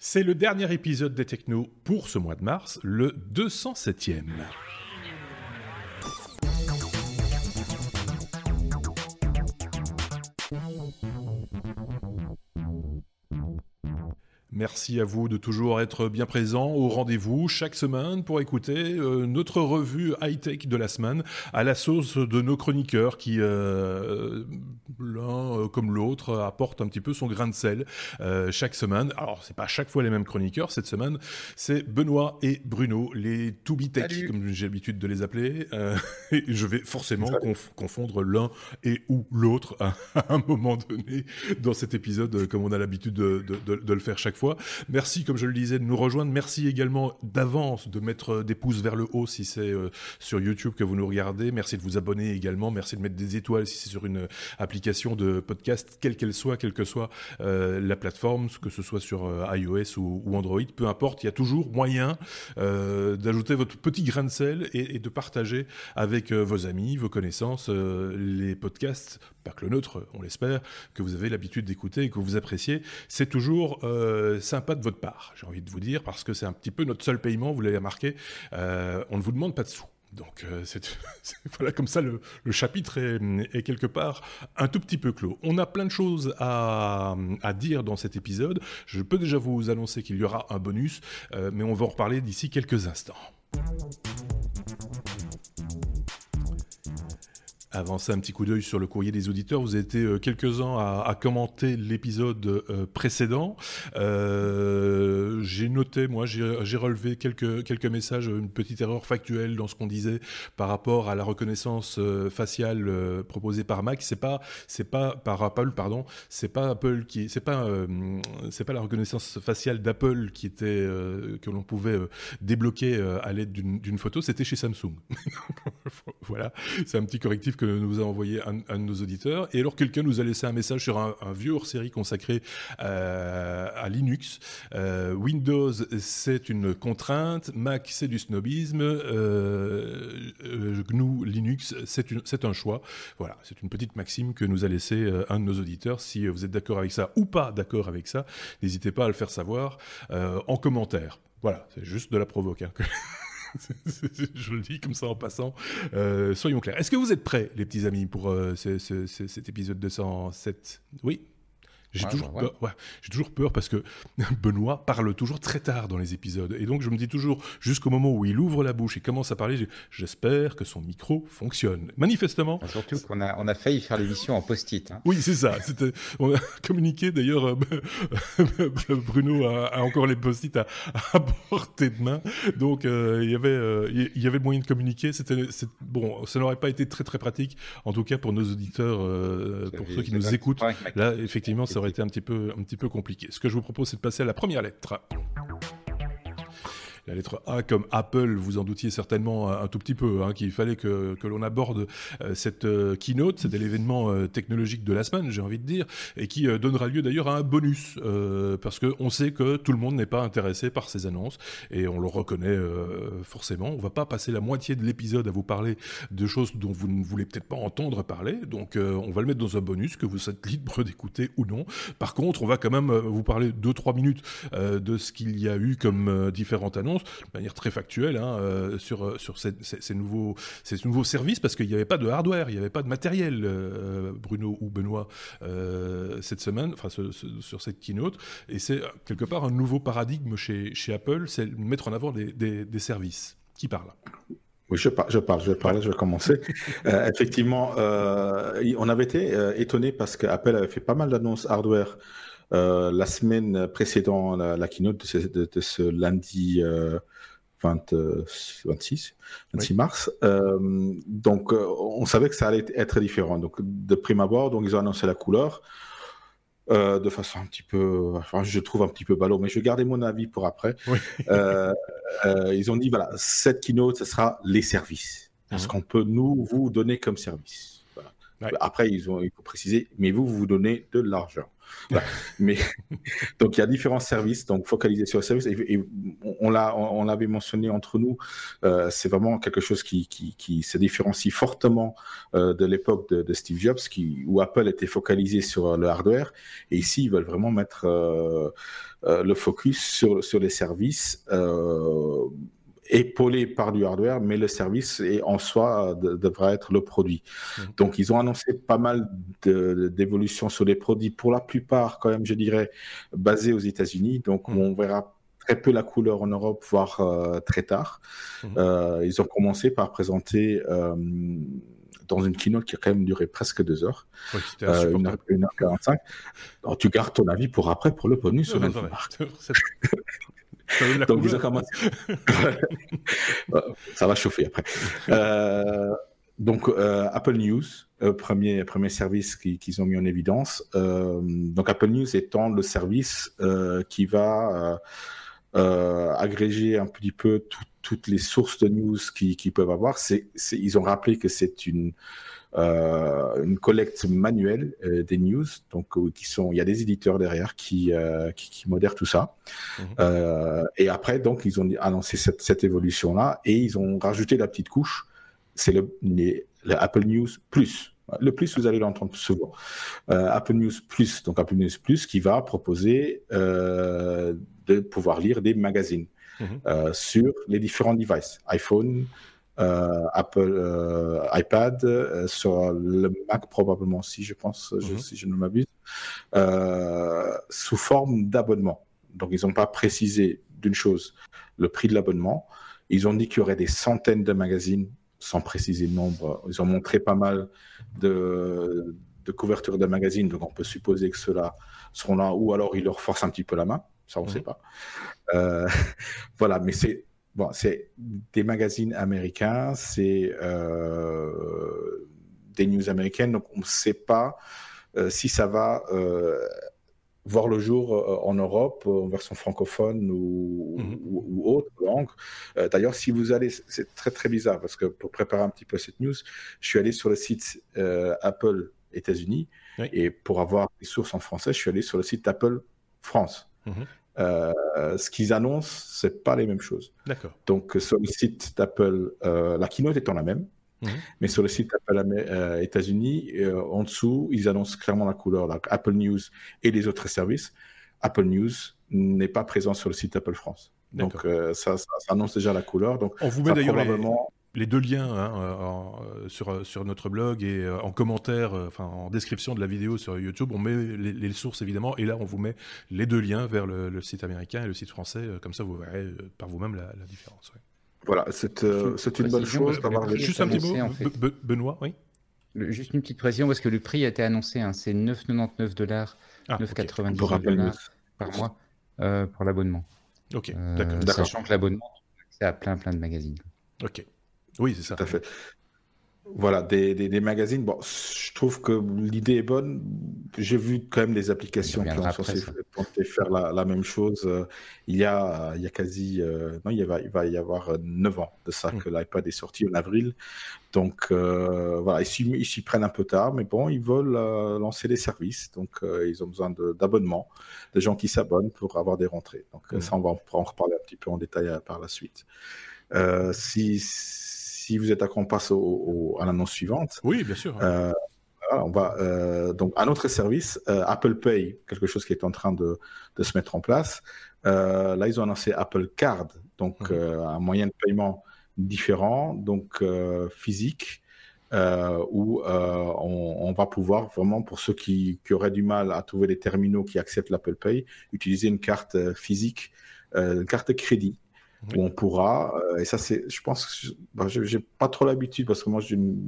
C'est le dernier épisode des Technos pour ce mois de mars, le 207e. Merci à vous de toujours être bien présent au rendez-vous chaque semaine pour écouter euh, notre revue high-tech de la semaine à la sauce de nos chroniqueurs qui, euh, l'un euh, comme l'autre, apportent un petit peu son grain de sel chaque semaine. Alors, c'est pas chaque fois les mêmes chroniqueurs. Cette semaine, c'est Benoît et Bruno, les to be tech, comme j'ai l'habitude de les appeler. et je vais forcément confondre l'un et ou l'autre à, un moment donné dans cet épisode, comme on a l'habitude de, de le faire chaque fois. Merci, comme je le disais, de nous rejoindre. Merci également d'avance de mettre des pouces vers le haut si c'est euh, sur YouTube que vous nous regardez. Merci de vous abonner également. Merci de mettre des étoiles si c'est sur une application de podcast, quelle qu'elle soit, quelle que soit euh, la plateforme, que ce soit sur euh, iOS ou, Android, peu importe. Il y a toujours moyen d'ajouter votre petit grain de sel et, de partager avec vos amis, vos connaissances, les podcasts, pas que le nôtre, on l'espère, que vous avez l'habitude d'écouter et que vous appréciez. C'est toujours sympa de votre part, j'ai envie de vous dire, parce que c'est un petit peu notre seul paiement, vous l'avez remarqué, euh, on ne vous demande pas de sous. Donc euh, c'est voilà comme ça le, chapitre est, quelque part un tout petit peu clos. On a plein de choses à, dire dans cet épisode. Je peux déjà vous annoncer qu'il y aura un bonus, euh, mais on va en reparler d'ici quelques instants. Avancer un petit coup d'œil sur le courrier des auditeurs. Vous été euh, quelques-uns à, commenter l'épisode euh, précédent. Euh, j'ai noté, moi, j'ai relevé quelques, quelques messages, une petite erreur factuelle dans ce qu'on disait par rapport à la reconnaissance faciale proposée par Mac. C'est pas, c'est pas par Apple, pardon. C'est pas Apple qui, c'est pas, c'est pas la reconnaissance faciale d'Apple qui était que l'on pouvait débloquer à l'aide d'une photo. C'était chez Samsung. voilà, c'est un petit correctif que nous a envoyé un, de nos auditeurs. Et alors quelqu'un nous a laissé un message sur un, vieux hors-série consacré euh, à Linux. Euh, Windows, c'est une contrainte. Mac, c'est du snobisme. Euh, GNU, Linux, c'est un choix. Voilà, c'est une petite maxime que nous a laissé un de nos auditeurs. Si vous êtes d'accord avec ça ou pas d'accord avec ça, n'hésitez pas à le faire savoir en commentaire. Voilà, c'est juste de la provoque. Hein, je le dis comme ça en passant. Euh, soyons clairs. Est-ce que vous êtes prêts, les petits amis, pour euh, cet épisode 207 Oui? J'ai toujours, peur, j'ai toujours peur parce que Benoît parle toujours très tard dans les épisodes. Et donc, je me dis toujours, jusqu'au moment où il ouvre la bouche et commence à parler, j'espère que son micro fonctionne. Manifestement. Surtout qu'on a, on a failli faire l'émission en post-it. Hein. Oui, c'est ça. On a communiqué d'ailleurs, euh, Bruno a, encore les post-it à, à, portée de main. Donc, euh, il y avait, euh, il y avait moyen de communiquer. C'était, bon, ça n'aurait pas été très très pratique, en tout cas pour nos auditeurs, pour ceux qui nous écoutent. Là, effectivement, ça aurait un petit peu compliqué. Ce que je vous propose, c'est de passer à la première lettre. La lettre A comme Apple, vous en doutiez certainement un, tout petit peu, hein, qu'il fallait que, l'on aborde euh, cette euh, keynote, c'était l'événement euh, technologique de la semaine, j'ai envie de dire, et qui donnera lieu d'ailleurs à un bonus, parce qu'on sait que tout le monde n'est pas intéressé par ces annonces, et on le reconnaît forcément. On va pas passer la moitié de l'épisode à vous parler de choses dont vous ne voulez peut-être pas entendre parler, donc on va le mettre dans un bonus que vous êtes libre d'écouter ou non. Par contre, on va quand même vous parler 2-3 minutes de ce qu'il y a eu comme différentes annonces de manière très factuelle hein, euh, sur, euh, ces, nouveaux, ces nouveaux services parce qu'il n'y avait pas de hardware, il n'y avait pas de matériel, euh, Bruno ou Benoît, cette semaine, sur cette keynote. Et c'est quelque part un nouveau paradigme chez, Apple, c'est mettre en avant des, services. Qui parle? Oui, je, parle, je vais parler, je vais commencer. effectivement, on avait été étonné parce qu'Apple avait fait pas mal d'annonces hardware euh, la semaine précédente la, la keynote de ce, lundi 20, 26, 26 mars. Euh, donc, euh, on savait que ça allait être différent. Donc, de prime abord, donc ils ont annoncé la couleur. Euh, de façon un petit peu, enfin, je trouve un petit peu ballot, mais je vais garder mon avis pour après. Euh, euh, ils ont dit voilà, cette keynote, ce sera les services, ce mhm. qu'on peut nous vous donner comme service? Après, ils ont, il faut préciser, mais vous, vous vous donnez de l'argent. mais donc il y a différents services, donc focaliser sur le service. Et, on l'a, on, l'avait mentionné entre nous. Euh, c'est vraiment quelque chose qui, qui, qui se différencie fortement euh, de l'époque de, de, Steve Jobs, qui, où Apple était focalisé sur le hardware. Et ici, ils veulent vraiment mettre euh, euh le focus sur, sur les services. Épaulé par du hardware, mais le service et en soi devrait être le produit. Mmh. Donc ils ont annoncé pas mal d'évolutions sur les produits, pour la plupart quand même, je dirais, basés aux États-Unis. Donc mmh. on verra très peu la couleur en Europe, voire euh, très tard. Mmh. Euh, ils ont commencé par présenter euh, dans une keynote qui a quand même duré presque deux heures, oui, euh, une, heure, une, heure, 45. Alors, tu gardes ton avis pour après, pour le bonus. sur Donc, ils ont commencé. Ça va chauffer après. Euh, donc, euh, Apple News, euh, premier, premier service qu'ils ont mis en évidence. donc, Apple News étant le service qui va agréger un petit peu toutes les sources de news qu'ils peuvent avoir. Ils ont rappelé que c'est une une collecte manuelle euh, des news. Donc, euh, qui sont, il y a des éditeurs derrière qui, qui, qui, modèrent tout ça. Mhm. et après, donc, ils ont annoncé cette, cette évolution-là et ils ont rajouté la petite couche. C'est le, le Apple News Plus. Le plus, vous allez l'entendre souvent. Euh, Apple News Plus, donc Apple News Plus, qui va proposer euh, de pouvoir lire des magazines mhm. euh, sur les différents devices, iPhone, euh, Apple euh, iPad, euh, sur le Mac probablement aussi, je pense, mhm. si je ne m'abuse, sous forme d'abonnement. Donc ils n'ont pas précisé d'une chose le prix de l'abonnement. Ils ont dit qu'il y aurait des centaines de magazines, sans préciser le nombre. Ils ont montré pas mal de, de couvertures de magazines, donc on peut supposer que ceux-là seront là, ou alors ils leur forcent un petit peu la main, ça on ne sait mhm. pas. voilà, mais c'est bon, c'est des magazines américains, c'est euh, des news américaines, donc on ne sait pas euh, si ça va euh, voir le jour en Europe, en version francophone ou, mhm. autre langue. D'ailleurs, si vous allez, c'est très très bizarre parce que pour préparer un petit peu cette news, je suis allé sur le site Apple États-Unis et pour avoir des sources en français, je suis allé sur le site Apple France. Mhm. Euh, ce qu'ils annoncent, c'est pas les mêmes choses. D'accord. Donc sur le site d'Apple, euh, la keynote étant la même, mhm. mais sur le site d'Apple euh, États-Unis, en dessous, ils annoncent clairement la couleur. Apple News et les autres services. Apple News n'est pas présent sur le site Apple France. Donc ça, ça, annonce déjà la couleur. Donc on vous met d'ailleurs probablement les deux liens hein, euh, euh, sur, sur notre blog et euh, en commentaire, enfin en description de la vidéo sur YouTube, on met les, sources évidemment, et là on vous met les deux liens vers le, site américain et le site français, comme ça vous verrez par vous-même la, différence. Voilà, c'est une bonne chose d'avoir Juste un petit mot, Benoît, oui Juste une petite précision, parce que le prix a été annoncé, hein, c'est 9,99 dollars, 9,99 dollars par mois pour l'abonnement. Ok, d'accord. Sachant que l'abonnement, c'est à plein plein de magazines. Ok. Oui, c'est ça. Tout à fait. Voilà, des, des, magazines. Bon, je trouve que l'idée est bonne. J'ai vu quand même des applications qui ont censé faire la, la, même chose. Euh, il y a, il y a quasi, euh, non, il va, il va y avoir 9 ans de ça mm. que l'iPad est sorti en avril. Donc euh, voilà, ils s'y prennent un peu tard, mais bon, ils veulent lancer des services. Donc ils ont besoin d'abonnements, de, gens qui s'abonnent pour avoir des rentrées. Donc mm. ça, on va en, en, reparler un petit peu en détail par la suite. si si vous êtes d'accord, on passe à l'annonce suivante. Oui, bien sûr. Euh, on va euh, donc un autre service, euh, Apple Pay, quelque chose qui est en train de, se mettre en place. là, ils ont annoncé Apple Card, donc mhm. un moyen de paiement différent, donc physique, où on, va pouvoir vraiment, pour ceux qui, qui, auraient du mal à trouver des terminaux qui acceptent l'Apple Pay, utiliser une carte physique, une carte crédit où on pourra, euh, et ça c'est, je pense, bah, j'ai pas trop l'habitude parce que moi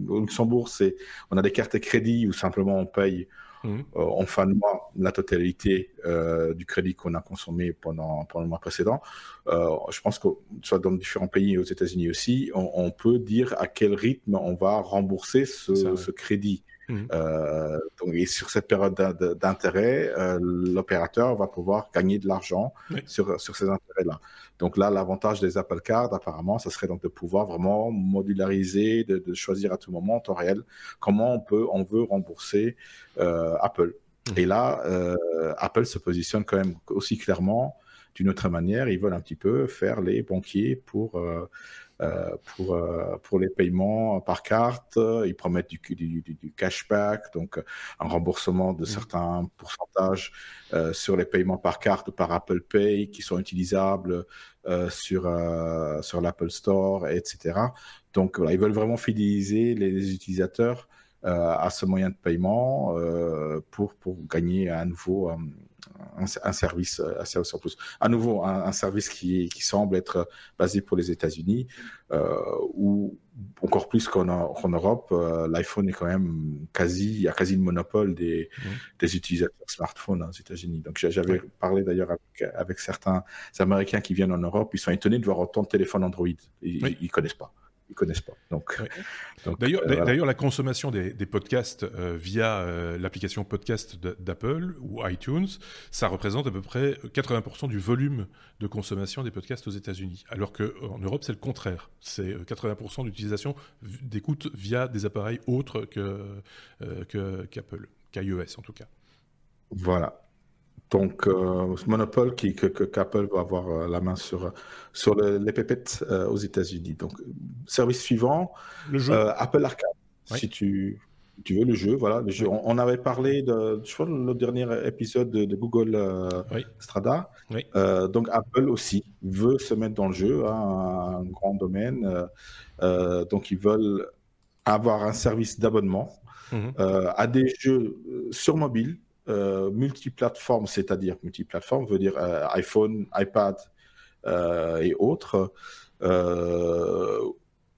au Luxembourg c'est, on a des cartes de crédit où simplement on paye mmh. euh, en fin de mois la totalité euh, du crédit qu'on a consommé pendant, pendant le mois précédent. je pense que soit dans différents pays et aux États-Unis aussi, on, peut dire à quel rythme on va rembourser ce, ce crédit. Mmh. donc, et sur cette période d'intérêt, l'opérateur va pouvoir gagner de l'argent sur, sur ces intérêts-là. Donc là, l'avantage des Apple Card, apparemment, ce serait donc de pouvoir vraiment modulariser, de, de, choisir à tout moment en temps réel comment on peut, on veut rembourser Apple. Mmh. Et là, Apple se positionne quand même aussi clairement d'une autre manière. Ils veulent un petit peu faire les banquiers pour, euh, euh, pour, euh, pour les paiements par carte. Ils promettent du, du, du, cashback, donc un remboursement de mmh. certains pourcentages sur les paiements par carte ou par Apple Pay qui sont utilisables sur, sur l'Apple Store, etc. Donc voilà, ils veulent vraiment fidéliser les, utilisateurs à ce moyen de paiement pour, pour gagner à nouveau un, service euh, assez plus. À nouveau, un, service qui, qui, semble être basé pour les États-Unis, euh, ou encore plus qu'en Europe, euh, l'iPhone est quand même quasi, a quasi le monopole des, mmh. des utilisateurs smartphones aux États-Unis. Donc j'avais parlé d'ailleurs avec, avec, certains Américains qui viennent en Europe, ils sont étonnés de voir autant de téléphones Android. Ils ne connaissent pas ils connaissent pas. Donc, d'ailleurs, euh, d'ailleurs, la consommation des, podcasts euh, via euh, l'application podcast d'Apple ou iTunes, ça représente à peu près 80% du volume de consommation des podcasts aux États-Unis, alors qu'en Europe, c'est le contraire. C'est 80% d'utilisation d'écoute via des appareils autres que qu'Apple, qu'iOS en tout cas. Voilà. Donc, euh, ce monopole qui, que, qu'Apple va avoir euh, la main sur, sur les pépettes euh, aux États-Unis. Donc, service suivant, le jeu. Apple Arcade. Si tu, tu veux le jeu, voilà, le jeu. On, avait parlé de, je crois, le dernier épisode de, Google Strada. donc, Apple aussi veut se mettre dans le jeu, hein, un grand domaine. donc, ils veulent avoir un service d'abonnement mhm. à des jeux sur mobile euh, multiplateforme, c'est-à-dire multiplateforme veut dire euh, iPhone, iPad euh, et autres,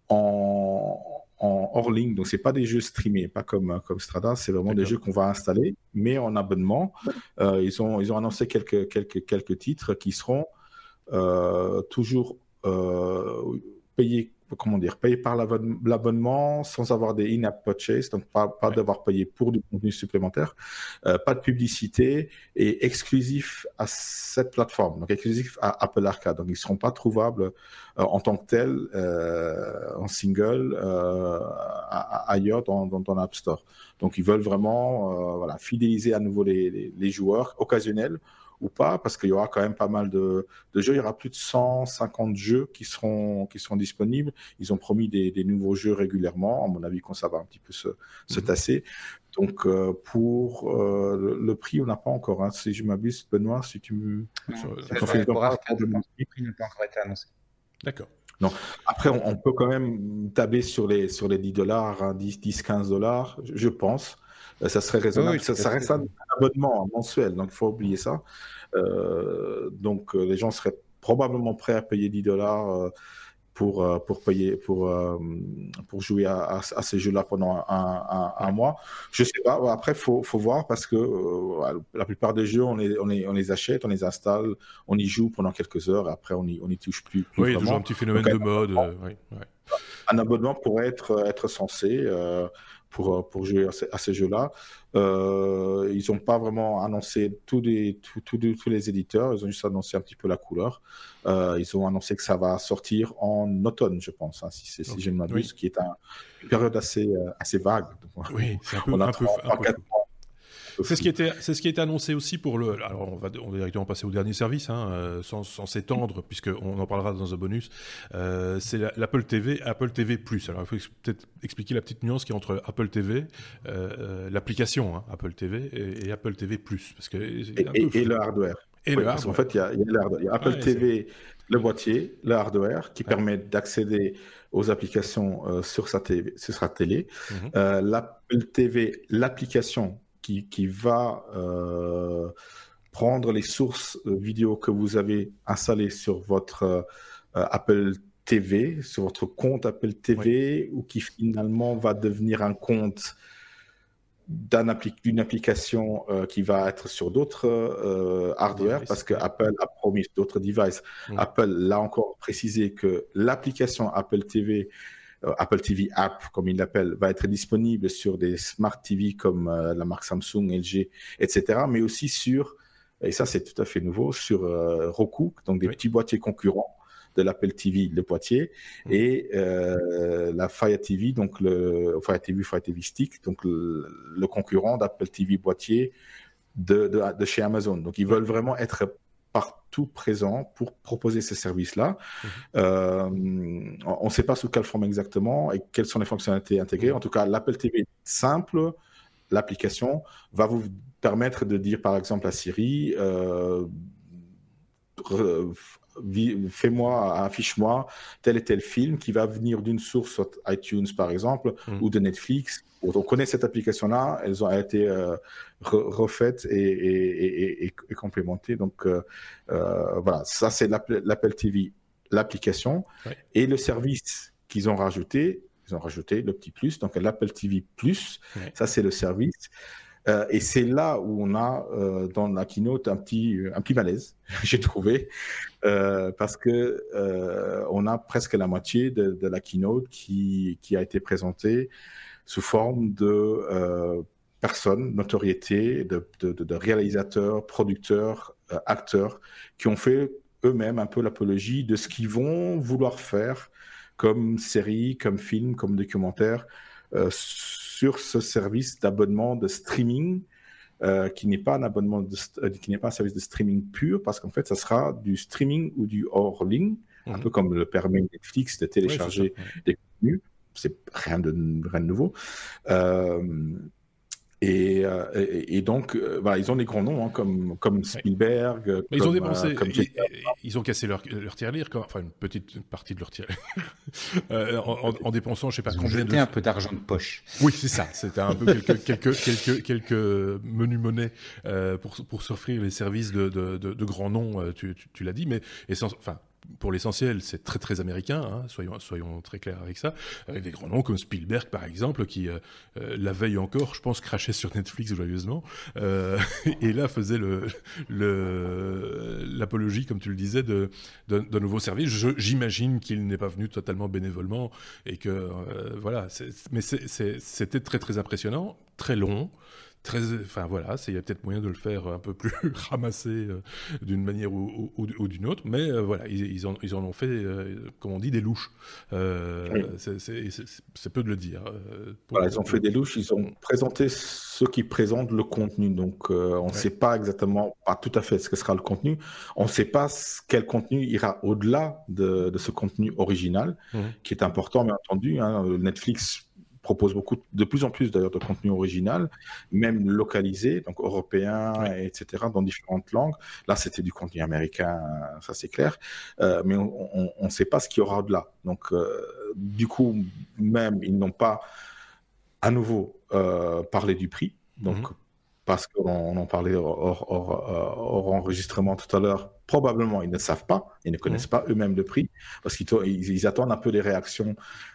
en, hors ligne. Donc, c'est pas des jeux streamés, pas comme, comme Strada, c'est vraiment des jeux qu'on va installer, mais en abonnement. ils, ont, ils ont annoncé quelques, quelques, quelques titres qui seront toujours payés comment dire, payer par l'abonnement sans avoir des in-app purchases, donc pas, pas devoir payer pour du contenu supplémentaire, euh, pas de publicité et exclusif à cette plateforme, donc exclusif à Apple Arcade. Donc ils ne seront pas trouvables euh, en tant que tels euh, en single ailleurs dans, dans, l'App Store. Donc ils veulent vraiment voilà, fidéliser à nouveau les, les, les joueurs occasionnels ou pas, parce qu'il y aura quand même pas mal de, jeux. Il y aura plus de 150 jeux qui seront, qui seront disponibles. Ils ont promis des, nouveaux jeux régulièrement. À mon avis, quand ça va un petit peu se, mhm. tasser. Donc, euh, pour euh, le, prix, on n'a pas encore. Hein. Si je m'abuse, Benoît, si tu me. D'accord. Non. Après, on, peut quand même tabler sur les, sur les 10 dollars, 10, 10, 15 dollars, je pense. Euh, ça serait raisonnable. ça, reste un abonnement mensuel, donc il faut oublier ça. Euh, donc euh, les gens seraient probablement prêts à payer 10 dollars pour, pour payer pour, pour jouer à, ces jeux-là pendant un, mois. Je sais pas. Après, faut faut voir parce que la plupart des jeux, on les, on les, on les achète, on les installe, on y joue pendant quelques heures. Et après, on y on y touche plus. oui, il y a toujours un petit phénomène de mode. Un abonnement pourrait être être censé euh, pour jouer à ces, jeux-là. Euh, ils n'ont pas vraiment annoncé tous les, tous, les éditeurs, ils ont juste annoncé un petit peu la couleur. Euh, ils ont annoncé que ça va sortir en automne, je pense, hein, si, si je ne m'abuse, qui est une période assez, assez vague. oui, c'est un peu, un peu, un peu c'est ce qui était, c'est ce qui a été annoncé aussi pour le. Alors on va, on va directement passer au dernier service, hein, euh, sans, s'étendre, puisqu'on en parlera dans un bonus. Euh, c'est l'Apple TV, Apple TV Plus. Alors il faut peut-être expliquer la petite nuance qui est entre Apple TV, euh, l'application hein, Apple TV et, Apple TV Plus, parce que et, le hardware. Et le hardware. En fait, il y a, y a Apple TV, le boîtier, le hardware qui permet d'accéder aux applications sur sa télé, sur sa télé. Mhm. L'Apple TV, l'application qui, va euh, prendre les sources euh, vidéo que vous avez installées sur votre euh, Apple TV, sur votre compte Apple TV, ou qui finalement va devenir un compte d'une application qui va être sur d'autres hardware parce que Apple a promis d'autres devices. Apple l'a encore précisé que l'application Apple TV Apple TV App, comme il l'appelle, va être disponible sur des Smart TV comme la marque Samsung, LG, etc., mais aussi sur, et ça c'est tout à fait nouveau, sur Roku, donc des petits boîtiers concurrents de l'Apple TV, le boîtier, mmh. et la Fire TV, donc le Fire TV, Fire TV Stick, donc le, concurrent d'Apple TV boîtier de, de, chez Amazon. Donc ils veulent vraiment être partout présent pour proposer ces services-là. Mmh. Euh, on ne sait pas sous quelle forme exactement et quelles sont les fonctionnalités intégrées. Mmh. En tout cas, l'Apple TV simple, l'application, va vous permettre de dire par exemple à Siri, euh, fais-moi, affiche-moi tel et tel film qui va venir d'une source iTunes par exemple mmh. ou de Netflix on connaît cette application-là, elles ont été euh, refaites et, complémentées. Donc euh, euh, voilà, ça c'est l'Apple TV, l'application et le service qu'ils ont rajouté. Ils ont rajouté le petit plus, donc l'Apple TV Plus. Ça c'est le service. Et c'est là où on a dans la keynote un petit, un petit malaise, j'ai trouvé, parce que on a presque la moitié de, de la keynote qui, qui, a été présentée sous forme de euh, personnes, notoriété, de, de, réalisateurs, producteurs, euh, acteurs, qui ont fait eux-mêmes un peu l'apologie de ce qu'ils vont vouloir faire comme série, comme film, comme documentaire euh, sur ce service d'abonnement de streaming qui n'est pas un abonnement, qui n'est pas un service de streaming pur, parce qu'en fait, ça sera du streaming ou du hors ligne, un mhm. peu comme le permet Netflix de télécharger des contenus c'est rien de, rien de nouveau. Euh, et, euh, et, donc, euh, voilà, ils ont des grands noms, hein, comme, comme Spielberg. ils ont dépensé, ils, ont cassé leur, leur tirelire, enfin une petite partie de leur tirelire, en, en, dépensant, je sais pas ils combien de. un peu d'argent de poche. Oui, c'est ça. C'était un peu quelques, quelques, quelques, quelques menus monnaies pour, pour s'offrir les services de, de, de, grands noms, tu, tu, tu l'as dit, mais enfin, pour l'essentiel, c'est très très américain, hein, soyons, soyons très clairs avec ça, avec des grands noms comme Spielberg par exemple, qui euh, euh, la veille encore, je pense, crachait sur Netflix joyeusement, euh, et là faisait l'apologie, comme tu le disais, d'un nouveau service. j'imagine qu'il n'est pas venu totalement bénévolement, et que voilà, mais c'était très très impressionnant, très long, très, enfin voilà, il y a peut-être moyen de le faire un peu plus ramassé euh, d'une manière ou, d'une autre, mais euh, voilà, ils, en, ils, en, ont fait, euh, comme on dit, des louches. C'est peu de le dire. voilà, ils ont fait des louches, ils ont présenté ceux qui présentent le contenu, donc on ne sait pas exactement, pas tout à fait ce que sera le contenu, on ne sait pas quel contenu ira au-delà de, de, ce contenu original, mmh. qui est important, bien entendu. Hein, Netflix propose beaucoup, de plus en plus d'ailleurs de contenu original, même localisé, donc européen, etc., dans différentes langues. Là, c'était du contenu américain, ça c'est clair, euh, mais on ne sait pas ce qu'il y aura au-delà. Donc, euh, du coup, même, ils n'ont pas à nouveau euh, parlé du prix. Donc, mhm parce qu'on en parlait hors, enregistrement tout à l'heure, probablement ils ne savent pas, ils ne connaissent mmh. pas eux-mêmes le prix, parce qu'ils attendent un peu les réactions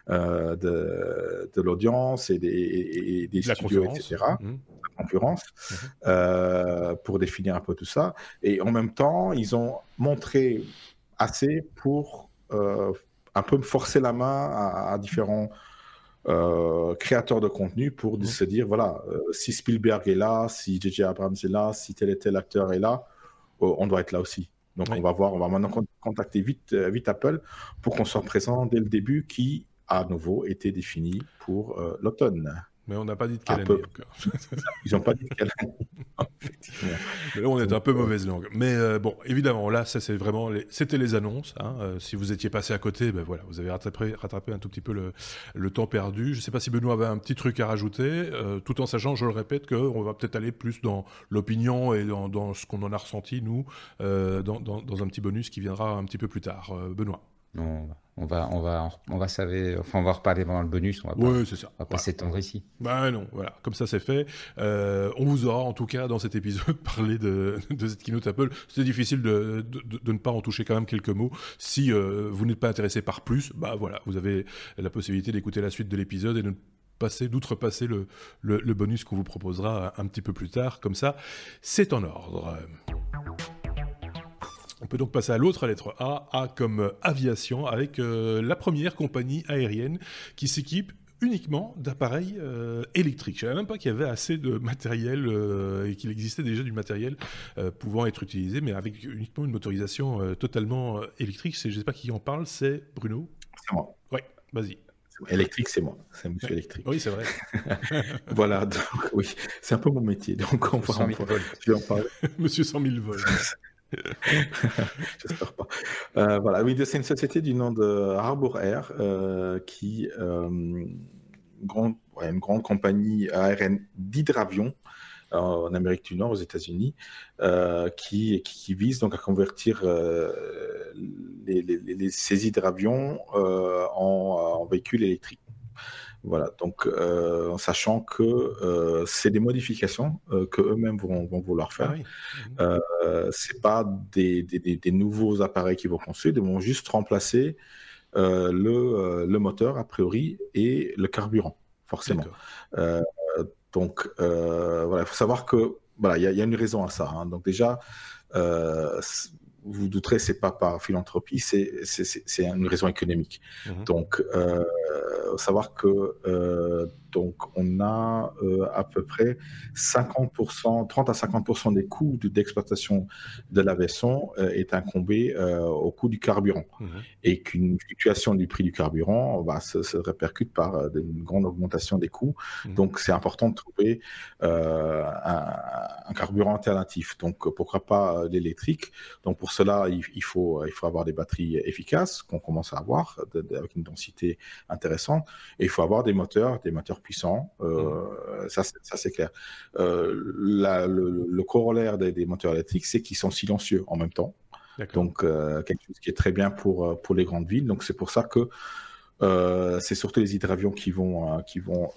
euh, de, de l'audience et des, des studios, etc. Mmh. La concurrence, mmh. euh, pour définir un peu tout ça. Et en même temps, ils ont montré assez pour euh, un peu forcer la main à différents euh, créateurs de contenu pour mmh. se dire voilà, euh, si Spielberg est là, si J.J. Abrams est là, si tel et tel acteur est là, euh, on doit être là aussi. Donc on va voir, on va maintenant contacter vite, vite Apple pour qu'on soit présent dès le début, qui à nouveau été défini pour l'automne. Mais on n'a pas dit de quelle année. Ils n'ont pas dit de quelle année. Mais là, on est un peu mauvaise langue. Mais euh, bon, évidemment, là, ça c'est vraiment, c'était les annonces. Hein. Euh, si vous étiez passé à côté, ben voilà, vous avez rattrapé, rattrapé un tout petit peu le, le temps perdu. Je ne sais pas si Benoît avait un petit truc à rajouter, euh, tout en sachant, je le répète, qu'on va peut-être aller plus dans l'opinion et dans, dans ce qu'on en a ressenti nous, dans, dans, dans, un petit bonus qui viendra un petit peu plus tard. Benoît. Non, on va, on va, on va savoir, enfin, on va reparler pendant le bonus. On va pas, ça. On va pas s'étendre ici. Bah non, voilà, comme ça c'est fait. Euh, on vous aura en tout cas dans cet épisode parlé de, de cette keynote Apple. C'est difficile de, de, ne pas en toucher quand même quelques mots. Si euh, vous n'êtes pas intéressé par plus, bah voilà, vous avez la possibilité d'écouter la suite de l'épisode et de passer, d'outrepasser le, le, le bonus qu'on vous proposera un petit peu plus tard. Comme ça, c'est en ordre. On peut donc passer à l'autre lettre A, A comme aviation, avec la première compagnie aérienne qui s'équipe uniquement d'appareils euh, électriques. Je ne savais même pas qu'il y avait assez de matériel euh, et qu'il existait déjà du matériel euh, pouvant être utilisé, mais avec uniquement une motorisation totalement électrique. Je ne sais pas qui en parle, c'est Bruno? C'est moi. Oui, vas-y. Électrique, c'est moi. C'est monsieur électrique. Oui, c'est vrai. voilà, donc, oui, c'est un peu mon métier. Donc, on va en, je vais en parler. monsieur 100 000 volts. J'espère pas. Euh, voilà, oui, c'est une société du nom de Harbour Air euh, qui euh, une grande compagnie aérienne d'hydravion en Amérique du Nord, aux États-Unis, qui, vise donc à convertir les, ces hydravions en véhicules électriques. Voilà, donc euh, en sachant que euh, c'est des modifications euh, que eux-mêmes vont, vouloir faire. Ah oui. c'est pas des, nouveaux appareils qu'ils vont construire, ils vont juste remplacer le, le, moteur a priori et le carburant, forcément. donc voilà, il faut savoir que voilà, il y, a une raison à ça. Hein. Donc déjà, vous vous douterez, c'est pas par philanthropie, c'est une raison économique. Mmh donc, euh, savoir que euh, donc on a euh, à peu près 50%, 30 à 50% des coûts d'exploitation de la vaisseau euh, est incombé au coût du carburant mhm. et qu'une fluctuation du prix du carburant va se, répercute par une grande augmentation des coûts. Mhm. Donc c'est important de trouver un, carburant alternatif. Donc pourquoi pas l'électrique? Donc pour cela il, faut il faut avoir des batteries efficaces qu'on commence à avoir avec une densité intéressante et il faut avoir des moteurs des moteurs puissant, euh, mm. ça, ça c'est clair. Euh, le, corollaire des, moteurs électriques, c'est qu'ils sont silencieux en même temps. Donc, euh, quelque chose qui est très bien pour, pour les grandes villes. Donc, c'est pour ça que c'est surtout les hydravions qui vont, qui vont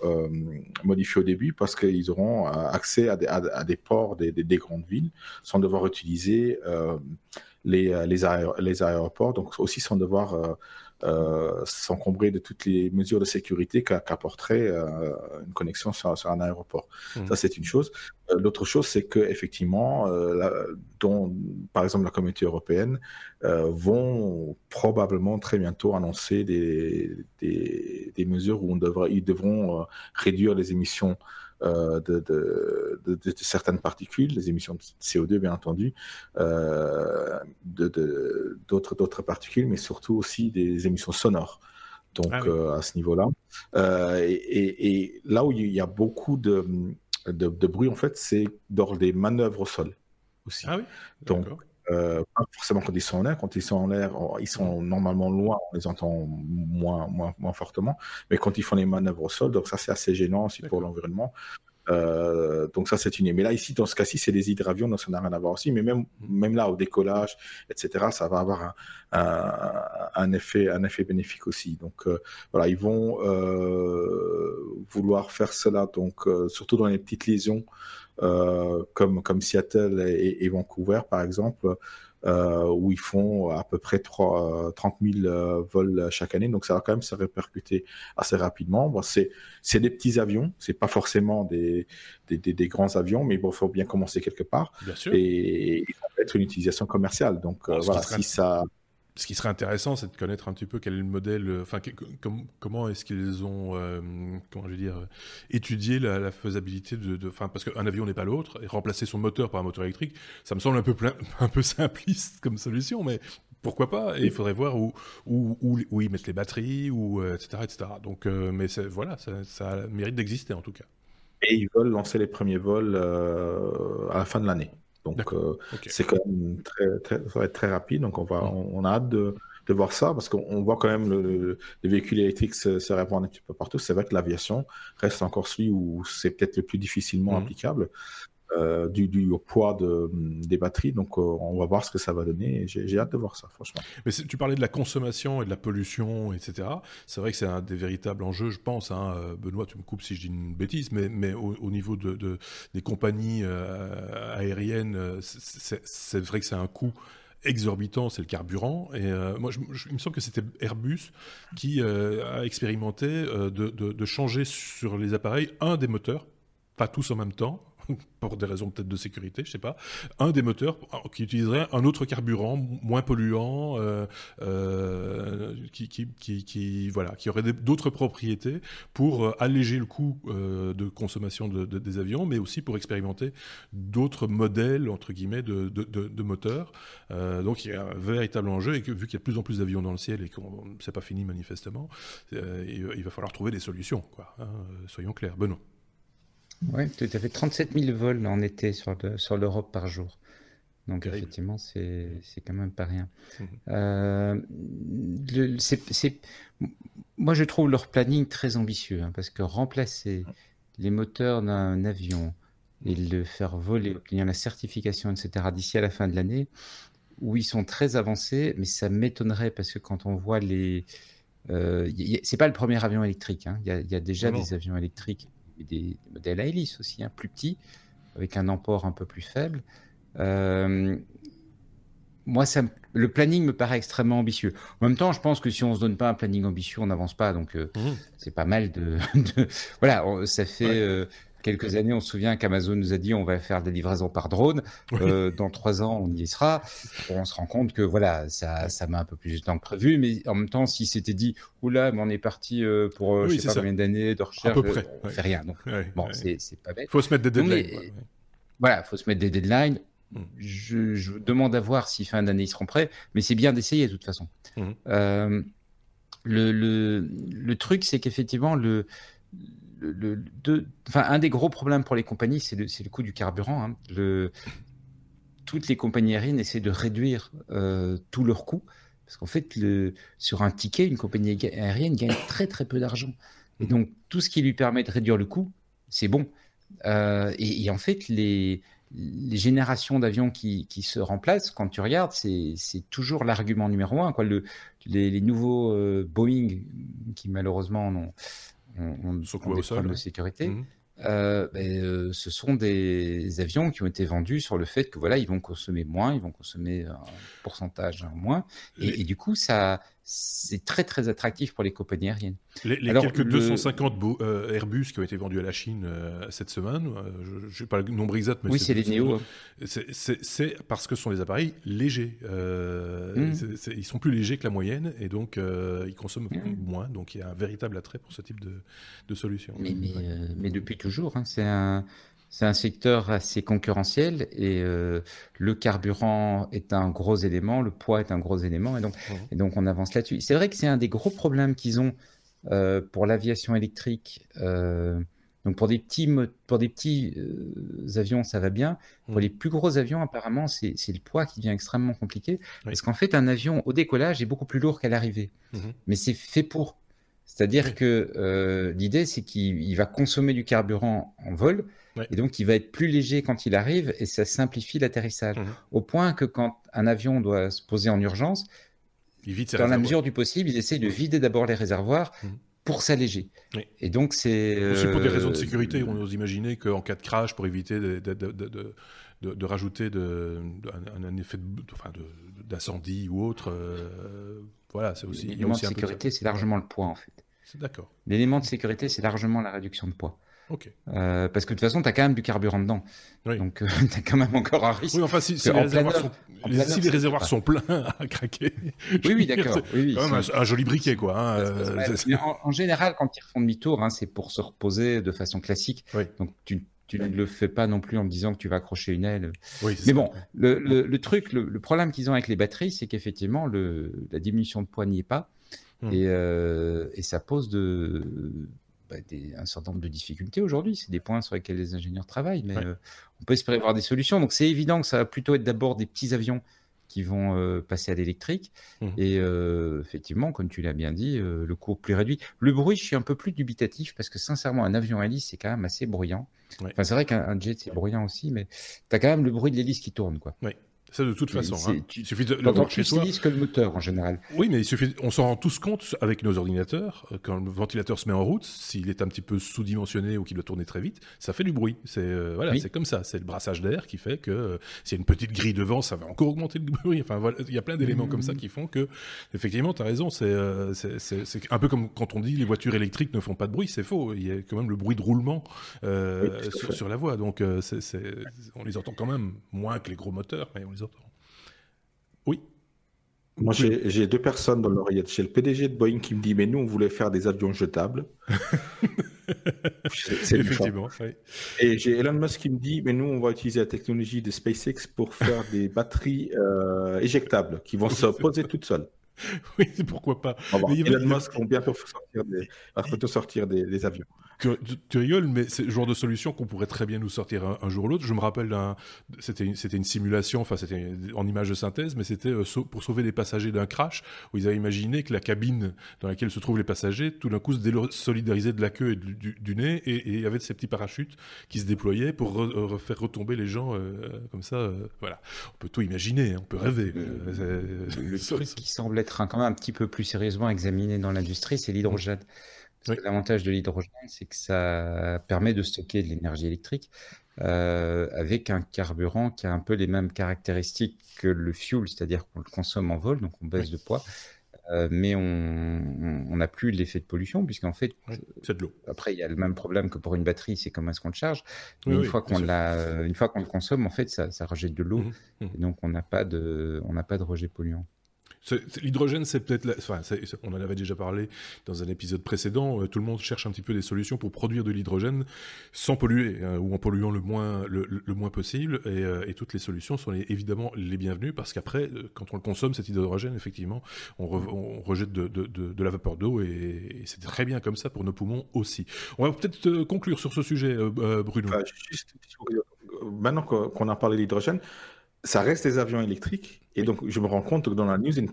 modifier au début parce qu'ils auront accès à des, à, des ports des, des, grandes villes sans devoir utiliser les, les, les, aéroports, donc aussi sans devoir euh, s'encombrer de toutes les mesures de sécurité qu'apporterait euh, une connexion sur, un aéroport. Mmh. Ça, c'est une chose. Euh, l'autre chose, c'est que effectivement, dont, par exemple la communauté européenne vont probablement très bientôt annoncer des, des, des mesures où on devra, ils devront réduire les émissions euh, de, de, de, certaines particules, les émissions de CO2 bien entendu, euh, d'autres d'autres particules, mais surtout aussi des émissions sonores. Donc ah euh, à ce niveau-là, et, et, là où il y a beaucoup de, de, bruit en fait, c'est dans des manœuvres au sol aussi. Ah oui. Donc euh, pas forcément quand ils sont en l'air. Quand ils sont en l'air, ils sont normalement loin, on les entend moins, moins, moins fortement. Mais quand ils font les manœuvres au sol, donc ça c'est assez gênant aussi pour l'environnement. Euh, donc ça c'est une. Mais là ici dans ce cas-ci c'est des hydravions, donc ça n'a rien à voir aussi. Mais même mmh. même là au décollage, etc. Ça va avoir un, un, effet un effet bénéfique aussi. Donc euh, voilà ils vont vouloir faire cela donc surtout dans les petites lésions comme, comme Seattle et, Vancouver, par exemple, euh, où ils font à peu près 3, 30 000 vols chaque année. Donc ça va quand même se répercuter assez rapidement. Bon, c'est, des petits avions, c'est pas forcément des, des, des, grands avions, mais bon, il faut bien commencer quelque part. Bien sûr. Et, il faut être une utilisation commerciale. Donc euh, voilà, si ça ce qui serait intéressant, c'est de connaître un petit peu quel est le modèle, euh, enfin, comment est-ce qu'ils ont, euh, comment je veux dire, étudié la, faisabilité de, enfin, parce qu'un avion n'est pas l'autre, et remplacer son moteur par un moteur électrique, ça me semble un peu un peu simpliste comme solution, mais pourquoi pas? Et il faudrait voir où, où, où, ils mettent les batteries, ou etc., euh, etc. Donc, mais voilà, ça mérite d'exister en tout cas. Et ils veulent lancer les premiers vols à la fin de l'année. Donc, euh, c'est quand même très, très, ça va être très rapide. Donc, on, va, mmh. on, a hâte de, de, voir ça parce qu'on voit quand même le, les véhicules électriques se, répandre un petit peu partout. C'est vrai que l'aviation reste encore celui où c'est peut-être le plus difficilement mmh. applicable. Euh, du, poids de, des batteries. Donc, euh, on va voir ce que ça va donner. J'ai hâte de voir ça, franchement. Mais tu parlais de la consommation et de la pollution, etc. C'est vrai que c'est un des véritables enjeux, je pense. Hein. Euh, Benoît, tu me coupes si je dis une bêtise, mais, au, niveau de, des compagnies aériennes, c'est vrai que c'est un coût exorbitant, c'est le carburant. Et moi, il me semble que c'était Airbus qui a expérimenté de, changer sur les appareils un des moteurs pas tous en même temps, pour des raisons peut-être de sécurité, je sais pas, un des moteurs qui utiliserait un autre carburant moins polluant, euh, euh, qui, voilà, qui aurait d'autres propriétés pour euh, alléger le coût de consommation de, des avions, mais aussi pour expérimenter d'autres modèles entre guillemets de, moteurs. donc il y a un véritable enjeu et vu qu'il y a de plus en plus d'avions dans le ciel et que c'est pas fini manifestement, il, va falloir trouver des solutions. Hein, soyons clairs. Benoît. Oui, tout à fait. 37 000 vols en été sur, sur l'Europe par jour. Donc effectivement, c'est, quand même pas rien. Mmh. Euh, moi, je trouve leur planning très ambitieux, hein, parce que remplacer les moteurs d'un avion et le faire voler, obtenir la certification, etc., d'ici à la fin de l'année, où ils sont très avancés, mais ça m'étonnerait, parce que quand on voit les... Euh, c'est pas le premier avion électrique, hein. il y, a, déjà des avions électriques des, modèles à hélice aussi, hein, plus petits, avec un emport un peu plus faible. Euh, moi, ça, le planning me paraît extrêmement ambitieux. En même temps, je pense que si on se donne pas un planning ambitieux, on n'avance pas. Donc, euh, mmh. c'est pas mal de, voilà, ça fait. Euh, quelques années, on se souvient qu'Amazon nous a dit on va faire des livraisons par drone. Euh, dans trois ans, on y sera. On se rend compte que voilà, ça, ça met un peu plus de temps que prévu. Mais en même temps, si c'était dit oula, mais on est parti euh, pour euh, je sais pas combien d'années de recherche, à peu près, on fait rien. Donc bon, c'est pas bête. Faut se mettre des deadlines. voilà, faut se mettre des deadlines. Hmm. Je, je, demande à voir si fin d'année ils seront prêts, mais c'est bien d'essayer de toute façon. Hmm. le, le, le, truc, c'est qu'effectivement, le, un des gros problèmes pour les compagnies, c'est le, coût du carburant. Hein. Toutes les compagnies aériennes essaient de réduire euh, tous leurs coûts. Parce qu'en fait, sur un ticket, une compagnie aérienne gagne très très peu d'argent. Et donc, tout ce qui lui permet de réduire le coût, c'est bon. Euh, et, en fait, les, générations d'avions qui, se remplacent, quand tu regardes, c'est toujours l'argument numéro un. Les, nouveaux euh, Boeing, qui malheureusement ont, on, on, des problèmes de sécurité. Mmh. Euh, ben, euh, ce sont des avions qui ont été vendus sur le fait que voilà, ils vont consommer moins, ils vont consommer un pourcentage en moins, et, et, du coup, ça, c'est très très attractif pour les compagnies aériennes. Les, quelques 250 euh, Airbus qui ont été vendus à la Chine euh, cette semaine, euh, je ne sais pas le nombre exact, mais oui, c'est les Néo. Hein. C'est parce que ce sont des appareils légers. Mmh. ils sont plus légers que la moyenne et donc ils consomment mmh. moins. Donc il y a un véritable attrait pour ce type de, de solution. Mais, mais, mais depuis toujours, hein, c'est un c'est un secteur assez concurrentiel et euh, le carburant est un gros élément, le poids est un gros élément et donc, mmh. et donc on avance là-dessus. C'est vrai que c'est un des gros problèmes qu'ils ont euh, pour l'aviation électrique. Euh, donc pour des petits, pour des petits avions, ça va bien. Pour mmh. les plus gros avions, apparemment, c'est le poids qui devient extrêmement compliqué. Parce qu'en fait, un avion au décollage est beaucoup plus lourd qu'à l'arrivée. Mmh. Mais c'est fait pour. C'est-à-dire que l'idée, c'est qu'il va consommer du carburant en vol, et donc, il va être plus léger quand il arrive et ça simplifie l'atterrissage. Mhm. Au point que quand un avion doit se poser en urgence, dans la mesure du possible, il essaie de vider d'abord les réservoirs mhm. pour s'alléger. Et donc, c'est. Aussi pour des raisons de euh, sécurité, on ose imaginer qu'en cas de crash, pour éviter de, de, rajouter un, effet d'incendie ou autre, euh, voilà, c'est aussi. L'élément de sécurité, c'est largement le poids en fait. D'accord. L'élément de sécurité, c'est largement la réduction de poids. Euh, parce que de toute façon, tu as quand même du carburant dedans. Donc, euh, tu as quand même encore un risque. Oui, enfin, si, les, réservoirs, sont, pleins à craquer. Oui, oui, d'accord. Oui, quand même un, joli briquet, quoi. Hein, euh, en, général, quand ils font demi-tour, hein, c'est pour se reposer de façon classique. Donc, tu, ne le fais pas non plus en disant que tu vas accrocher une aile. Mais bon, le, truc, le, problème qu'ils ont avec les batteries, c'est qu'effectivement, la diminution de poids n'y est pas. Hmm. Et, et, ça pose de, bah, un certain nombre de difficultés aujourd'hui. C'est des points sur lesquels les ingénieurs travaillent, mais euh, on peut espérer avoir des solutions. Donc c'est évident que ça va plutôt être d'abord des petits avions qui vont euh, passer à l'électrique. Mmh. Et euh, effectivement, comme tu l'as bien dit, le coût plus réduit. Le bruit, je suis un peu plus dubitatif parce que sincèrement, un avion à hélice, c'est quand même assez bruyant. Enfin, c'est vrai qu'un jet, c'est bruyant aussi, mais tu as quand même le bruit de l'hélice qui tourne. Quoi. Ça, de toute façon. Hein. Il suffit de le voir chez soi. que le moteur, en général. Oui, mais il suffit, on s'en rend tous compte avec nos ordinateurs. Euh, quand le ventilateur se met en route, s'il est un petit peu sous-dimensionné ou qu'il doit tourner très vite, ça fait du bruit. C'est euh, voilà, c'est comme ça. C'est le brassage d'air qui fait que euh, s'il y a une petite grille devant, ça va encore augmenter le bruit. Enfin, voilà, il y a plein d'éléments comme ça qui font que, effectivement, tu as raison. C'est un peu comme quand on dit les voitures électriques ne font pas de bruit. C'est faux. Il y a quand même le bruit de roulement sur, sur, la voie. Donc, on les entend quand même moins que les gros moteurs, mais on les Oui. Moi, j'ai deux personnes dans l'oreillette. J'ai le PDG de Boeing qui me dit Mais nous, on voulait faire des avions jetables. c'est Effectivement. Et j'ai Elon Musk qui me dit Mais nous, on va utiliser la technologie de SpaceX pour faire des batteries euh, éjectables qui vont se poser toutes seules. oui, pourquoi pas. Elon Musk vont bientôt sortir des, sortir des, avions. Tu, rigoles, mais c'est le genre de solution qu'on pourrait très bien nous sortir un, jour ou l'autre. Je me rappelle, c'était une, une, simulation, enfin c'était en image de synthèse, mais c'était euh, pour sauver les passagers d'un crash, où ils avaient imaginé que la cabine dans laquelle se trouvent les passagers, tout d'un coup se désolidarisait de la queue et du, nez, et, il y avait ces petits parachutes qui se déployaient pour faire retomber les gens euh, comme ça. Euh, voilà, on peut tout imaginer, hein, on peut rêver. le truc qui semble être quand même un petit peu plus sérieusement examiné dans l'industrie, c'est l'hydrogène. L'avantage de l'hydrogène, c'est que ça permet de stocker de l'énergie électrique euh, avec un carburant qui a un peu les mêmes caractéristiques que le fuel, c'est-à-dire qu'on le consomme en vol, donc on baisse de poids, euh, mais on n'a plus l'effet de pollution, puisqu'en fait, c'est de l'eau. Après, il y a le même problème que pour une batterie, c'est comment est-ce qu'on le charge. Mais une, fois qu'on une fois qu'on le consomme, en fait, ça, ça rejette de l'eau, mmh mmh donc on n'a pas de, on n'a pas de rejet polluant. L'hydrogène, c'est peut-être, enfin, on en avait déjà parlé dans un épisode précédent. Euh, tout le monde cherche un petit peu des solutions pour produire de l'hydrogène sans polluer hein, ou en polluant le moins, le, moins possible. Euh, et, toutes les solutions sont évidemment les bienvenues parce qu'après, euh, quand on le consomme, cet hydrogène, effectivement, on, rejette de, la vapeur d'eau et, c'est très bien comme ça pour nos poumons aussi. On va peut-être conclure sur ce sujet, Bruno. maintenant qu'on a parlé de l'hydrogène, ça reste des avions électriques. Et donc, je me rends compte que dans la news, il ne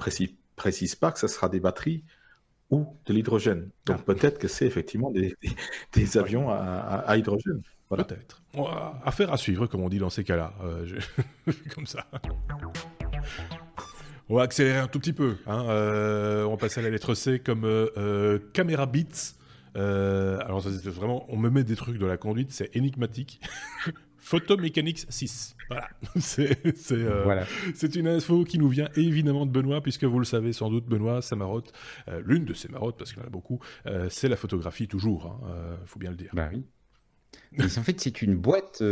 précise, pas que ce sera des batteries ou de l'hydrogène. Donc, ah. peut-être que c'est effectivement des, avions à, hydrogène. Peut-être. Affaire à suivre, comme on dit dans ces cas-là. Euh, comme ça. On va accélérer un tout petit peu. Hein. Euh, on va passer à la lettre C comme euh, caméra bits. alors, ça, vraiment, on me met des trucs de la conduite, c'est énigmatique. Photomechanics 6. Voilà. Euh, voilà. C'est une info qui nous vient évidemment de Benoît, puisque vous le savez sans doute, Benoît, sa marotte, euh, l'une de ses marottes, parce qu'il y en a beaucoup, euh, c'est la photographie toujours, il hein, faut bien le dire. Bah oui. en fait, c'est une boîte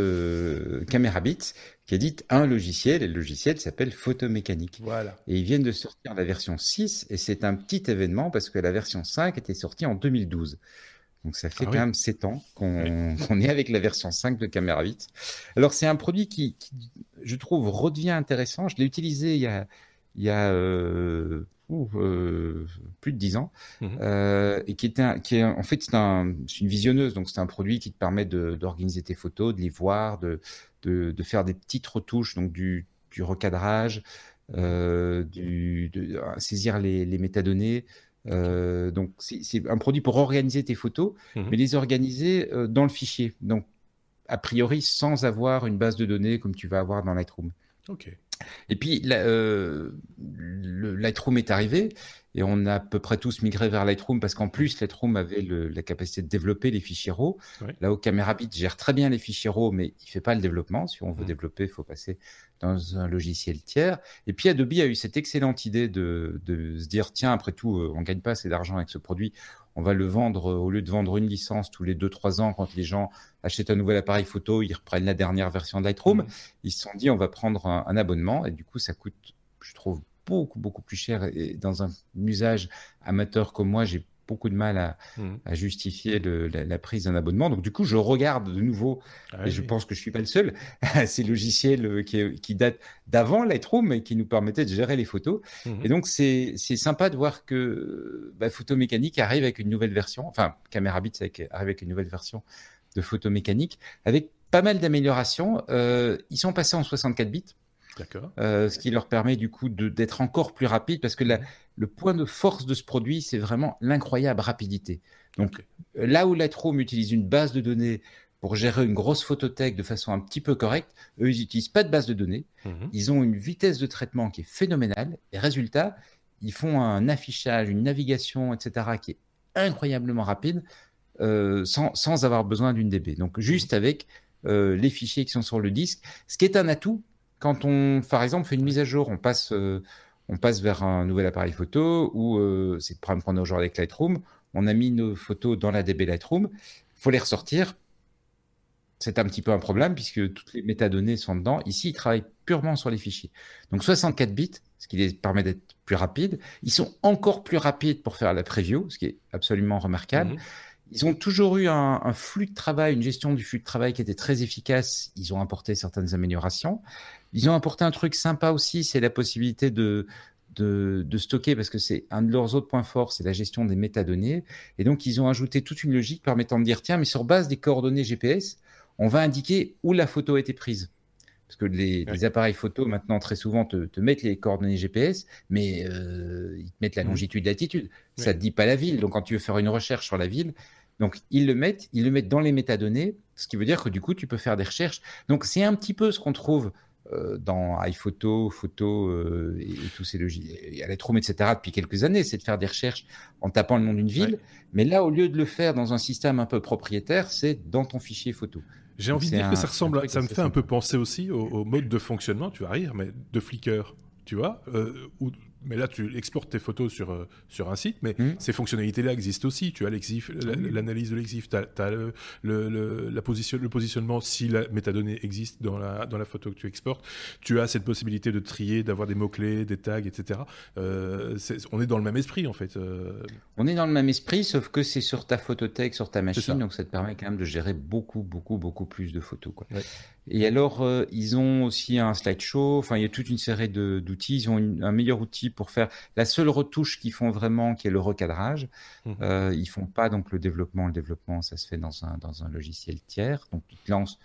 Camera Bits qui édite un logiciel, et le logiciel s'appelle Photomécanique. Voilà. Et ils viennent de sortir la version 6, et c'est un petit événement parce que la version 5 était sortie en 2012. Donc ça fait ah quand même 7 ans qu'on est avec la version 5 de Camera Alors c'est un produit qui, je trouve, redevient intéressant. Je l'ai utilisé il y a, il y a euh, euh, plus de 10 ans. Mmh euh, et qui, était qui est en fait c'est un, une visionneuse. Donc c'est un produit qui te permet d'organiser tes photos, de les voir, de, de, de, faire des petites retouches, donc du, du recadrage, du, de saisir les, les métadonnées, euh, donc, c'est un produit pour organiser tes photos, mmh mais les organiser euh, dans le fichier. Donc, a priori, sans avoir une base de données comme tu vas avoir dans Lightroom. Ok. Et puis, euh, le Lightroom est arrivé et on a à peu près tous migré vers Lightroom parce qu'en plus, Lightroom avait la capacité de développer les fichiers RAW. Là où CameraBit gère très bien les fichiers RAW, mais il ne fait pas le développement. Si on veut mmh. développer, il faut passer dans un logiciel tiers. Et puis Adobe a eu cette excellente idée de, se dire, tiens, après tout, euh, on ne gagne pas assez d'argent avec ce produit, on va le vendre, au lieu de vendre une licence tous les 2-3 ans, quand les gens achètent un nouvel appareil photo, ils reprennent la dernière version de Lightroom. Mmh. Ils se sont dit, on va prendre un, abonnement, et du coup, ça coûte, je trouve, beaucoup, beaucoup plus cher. Et dans un usage amateur comme moi, j'ai beaucoup de mal à, mmh. justifier la, prise d'un abonnement. Donc, du coup, je regarde de nouveau, ah et je pense que je ne suis pas le seul, ces logiciels euh, qui, qui datent d'avant Lightroom et qui nous permettaient de gérer les photos. Mmh. Et donc, c'est sympa de voir que bah, Photomécanique arrive avec une nouvelle version, enfin, Camera Bits arrive avec une nouvelle version de Photomécanique avec pas mal d'améliorations. Euh, ils sont passés en 64 bits. Euh, ce qui leur permet du coup d'être encore plus rapide parce que le point de force de ce produit, c'est vraiment l'incroyable rapidité. Donc là où Lightroom utilise une base de données pour gérer une grosse photothèque de façon un petit peu correcte, eux, ils n'utilisent pas de base de données. Mmh ils ont une vitesse de traitement qui est phénoménale. Et résultat, ils font un affichage, une navigation, etc., qui est incroyablement rapide euh, sans, sans, avoir besoin d'une DB. Donc, juste avec euh, les fichiers qui sont sur le disque, ce qui est un atout quand on, par exemple, fait une mise à jour, on passe, euh, vers un nouvel appareil photo ou c'est le problème qu'on a aujourd'hui avec Lightroom. On a mis nos photos dans la DB Lightroom, il faut les ressortir. C'est un petit peu un problème puisque toutes les métadonnées sont dedans. Ici, ils travaillent purement sur les fichiers. Donc 64 bits, ce qui les permet d'être plus rapides. Ils sont encore plus rapides pour faire la preview, ce qui est absolument remarquable. Mhm. Ils ont toujours eu un, flux de travail, une gestion du flux de travail qui était très efficace. Ils ont apporté certaines améliorations. Ils ont apporté un truc sympa aussi, c'est la possibilité de, de, stocker, parce que c'est un de leurs autres points forts, c'est la gestion des métadonnées. Et donc, ils ont ajouté toute une logique permettant de dire, tiens, mais sur base des coordonnées GPS, on va indiquer où la photo a été prise. Parce que les, appareils photo, maintenant, très souvent, te, mettent les coordonnées GPS, mais euh, ils te mettent la mmh. longitude, latitude. Ça ne te dit pas la ville. Donc, quand tu veux faire une recherche sur la ville, donc ils le mettent, ils le mettent dans les métadonnées, ce qui veut dire que du coup, tu peux faire des recherches. Donc, c'est un petit peu ce qu'on trouve euh, dans iPhoto, Photo euh, et, tous ces logiciels, Lightroom, etc. depuis quelques années, c'est de faire des recherches en tapant le nom d'une ville. Mais là, au lieu de le faire dans un système un peu propriétaire, c'est dans ton fichier photo. J'ai envie de dire que ça ressemble, ça me fait un peu penser aussi au, mode de fonctionnement, tu vas rire, mais de Flickr, tu vois, euh, mais là, tu exportes tes photos sur, euh, sur un site, mais hmm. ces fonctionnalités-là existent aussi. Tu as l'analyse de l'exif, tu as, le, la position, le positionnement si la métadonnée existe dans la, dans la photo que tu exportes. Tu as cette possibilité de trier, d'avoir des mots-clés, des tags, etc. Euh, on est dans le même esprit, en fait. Euh. On est dans le même esprit, sauf que c'est sur ta photothèque, sur ta machine, donc ça te permet quand même de gérer beaucoup, beaucoup, beaucoup plus de photos. Quoi. Et alors, ils ont aussi un slideshow, enfin, il y a toute une série d'outils. Ils ont un meilleur outil pour faire la seule retouche qu'ils font vraiment, qui est le recadrage. Mmh. Euh, ils font pas donc le développement. Le développement, ça se fait dans un, dans un logiciel tiers. Donc, ils te lancent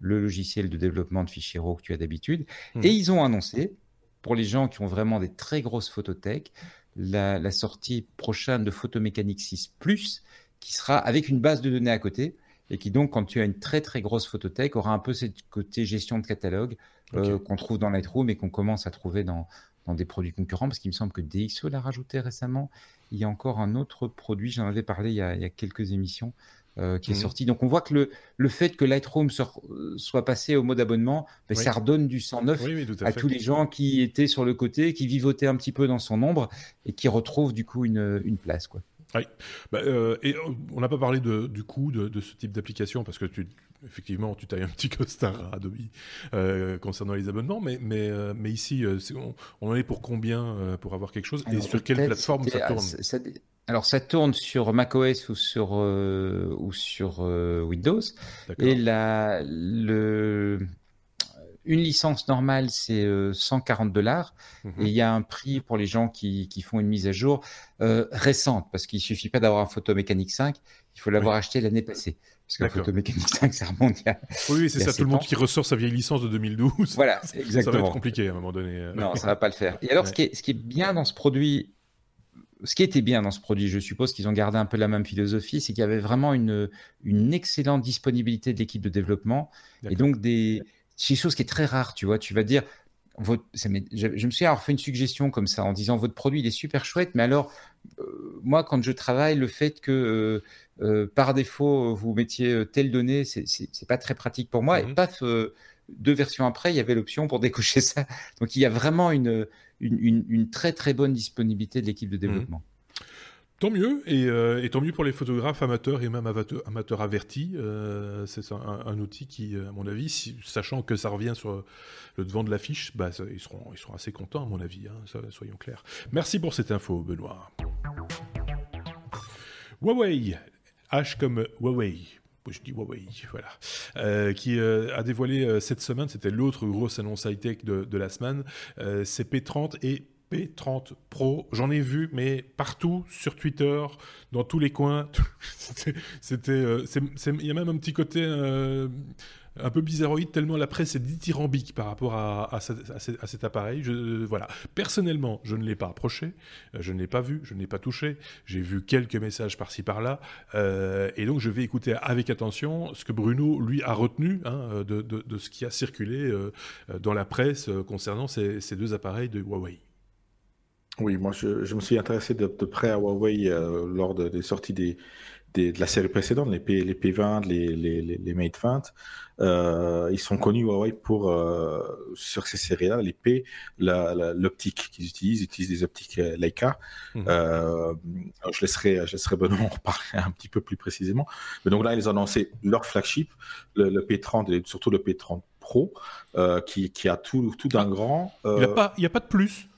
le logiciel de développement de fichiers RAW que tu as d'habitude. Mmh. Et ils ont annoncé, pour les gens qui ont vraiment des très grosses photothèques, la, la sortie prochaine de Photomécanique 6 Plus, qui sera avec une base de données à côté et qui donc, quand tu as une très très grosse photothèque, aura un peu ce côté gestion de catalogue euh, qu'on trouve dans Lightroom et qu'on commence à trouver dans, dans des produits concurrents, parce qu'il me semble que DxO l'a rajouté récemment. Il y a encore un autre produit, j'en avais parlé il y a, quelques émissions, euh, qui est mmh. sorti. Donc on voit que le, le fait que Lightroom soit passé au mode abonnement, ben, ça redonne du sang neuf à, tous les gens qui étaient sur le côté, qui vivotaient un petit peu dans son ombre et qui retrouvent du coup une, une place. Quoi. Oui. Bah, euh, et on n'a pas parlé de, du coût de, de ce type d'application parce que tu, effectivement, tu tailles un petit costard à Adobe euh, concernant les abonnements, mais, mais, euh, mais ici, euh, on, en est pour combien pour avoir quelque chose et sur quelle plateforme ça tourne Alors, ça tourne sur macOS ou sur, ou sur Windows. Et la, le, une licence normale, c'est 140 dollars. Mhm. Et il y a un prix pour les gens qui, qui font une mise à jour récente, parce qu'il suffit pas d'avoir un Photomécanique 5, il faut l'avoir acheté l'année passée. Parce que Photomécanique 5, ça remonte il Oui, c'est ça, tout le monde qui ressort sa vieille licence de 2012. Voilà, exactement. Ça va être compliqué à un moment donné. Euh. Non, ça va pas le faire. Et alors, ce, qui est, ce qui est bien dans ce produit, ce qui était bien dans ce produit, je suppose qu'ils ont gardé un peu la même philosophie, c'est qu'il y avait vraiment une, une excellente disponibilité de l'équipe de développement. Et donc, des, c'est une chose qui est très rare, tu vois. Tu vas dire, votre, je, je, me suis alors fait une suggestion comme ça en disant votre produit il est super chouette, mais alors euh, moi quand je travaille, le fait que euh, euh, par défaut, vous mettiez telle donnée, c'est pas très pratique pour moi. Et mhm. paf, deux versions après, il y avait l'option pour décocher ça. Donc il y a vraiment une, une, très très bonne disponibilité de l'équipe de mhm. développement. Tant mieux, et, tant mieux pour les photographes amateurs et même amateurs, avertis. c'est un, outil qui, à mon avis, sachant que ça revient sur le devant de l'affiche, bah, ils, seront, assez contents, à mon avis, hein, soyons clairs. Merci pour cette info, Benoît. Huawei, H comme Huawei. Je dis Huawei, voilà. Euh, qui euh, a dévoilé euh, cette semaine, c'était l'autre grosse annonce high-tech de, la semaine, c'est P30 et P30 Pro. J'en ai vu, mais partout, sur Twitter, dans tous les coins. c'était, il y a même un petit côté un peu bizarroïde tellement la presse est dithyrambique par rapport à, cet appareil. Je, voilà. Personnellement, je ne l'ai pas approché, euh, je ne l'ai pas vu, je ne l'ai pas touché. J'ai vu quelques messages par-ci par-là, euh, et donc je vais écouter avec attention ce que Bruno lui a retenu hein, de, ce qui a circulé euh, dans la presse concernant ces, deux appareils de Huawei. Oui, moi je, je me suis intéressé de, près à Huawei lors des sorties des, de la série précédente, les, P, les P20, les, les, les Mate 20, euh, ils sont connus Huawei pour, euh, sur ces séries-là, les P, l'optique qu'ils utilisent, ils utilisent des optiques euh, Leica. Euh, je, laisserai, je laisserai Benoît en reparler un petit peu plus précisément. Mais donc là, ils ont lancé leur flagship, le, le P30 et surtout le P30 Pro, euh, qui, qui, a tout, tout d'un grand. Il n'y a pas de plus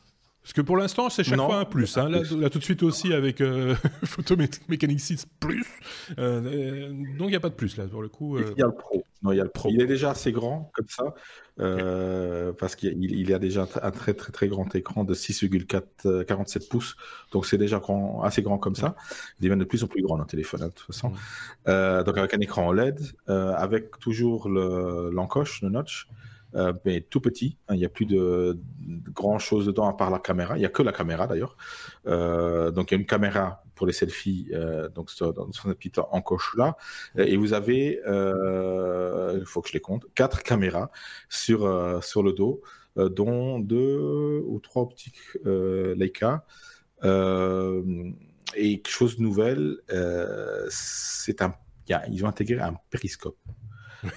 parce que pour l'instant, c'est chaque fois un plus. Hein. Là, tout de suite aussi avec euh, Photomécanique 6 plus. Euh, euh, donc il n'y a pas de plus là pour le coup. Il y a le Pro. Non, il y a le Pro. Il est déjà assez grand comme ça. Parce qu'il y a déjà un très très très grand écran de 6,47 pouces. Donc c'est déjà grand, assez grand comme ça. Il devient de plus en plus grand un téléphone hein, de toute façon. Mm. donc avec un écran OLED, avec toujours l'encoche, le notch. Euh, mais tout petit. Hein, il n'y a plus de, grand chose dedans à part la caméra. Il n'y a que la caméra d'ailleurs. Euh, donc il y a une caméra pour les selfies, euh, donc dans son petite encoche là. Et vous avez, il faut que je les compte, quatre caméras sur sur le dos, dont deux ou trois optiques Leica. et chose nouvelle, ils ont intégré un périscope.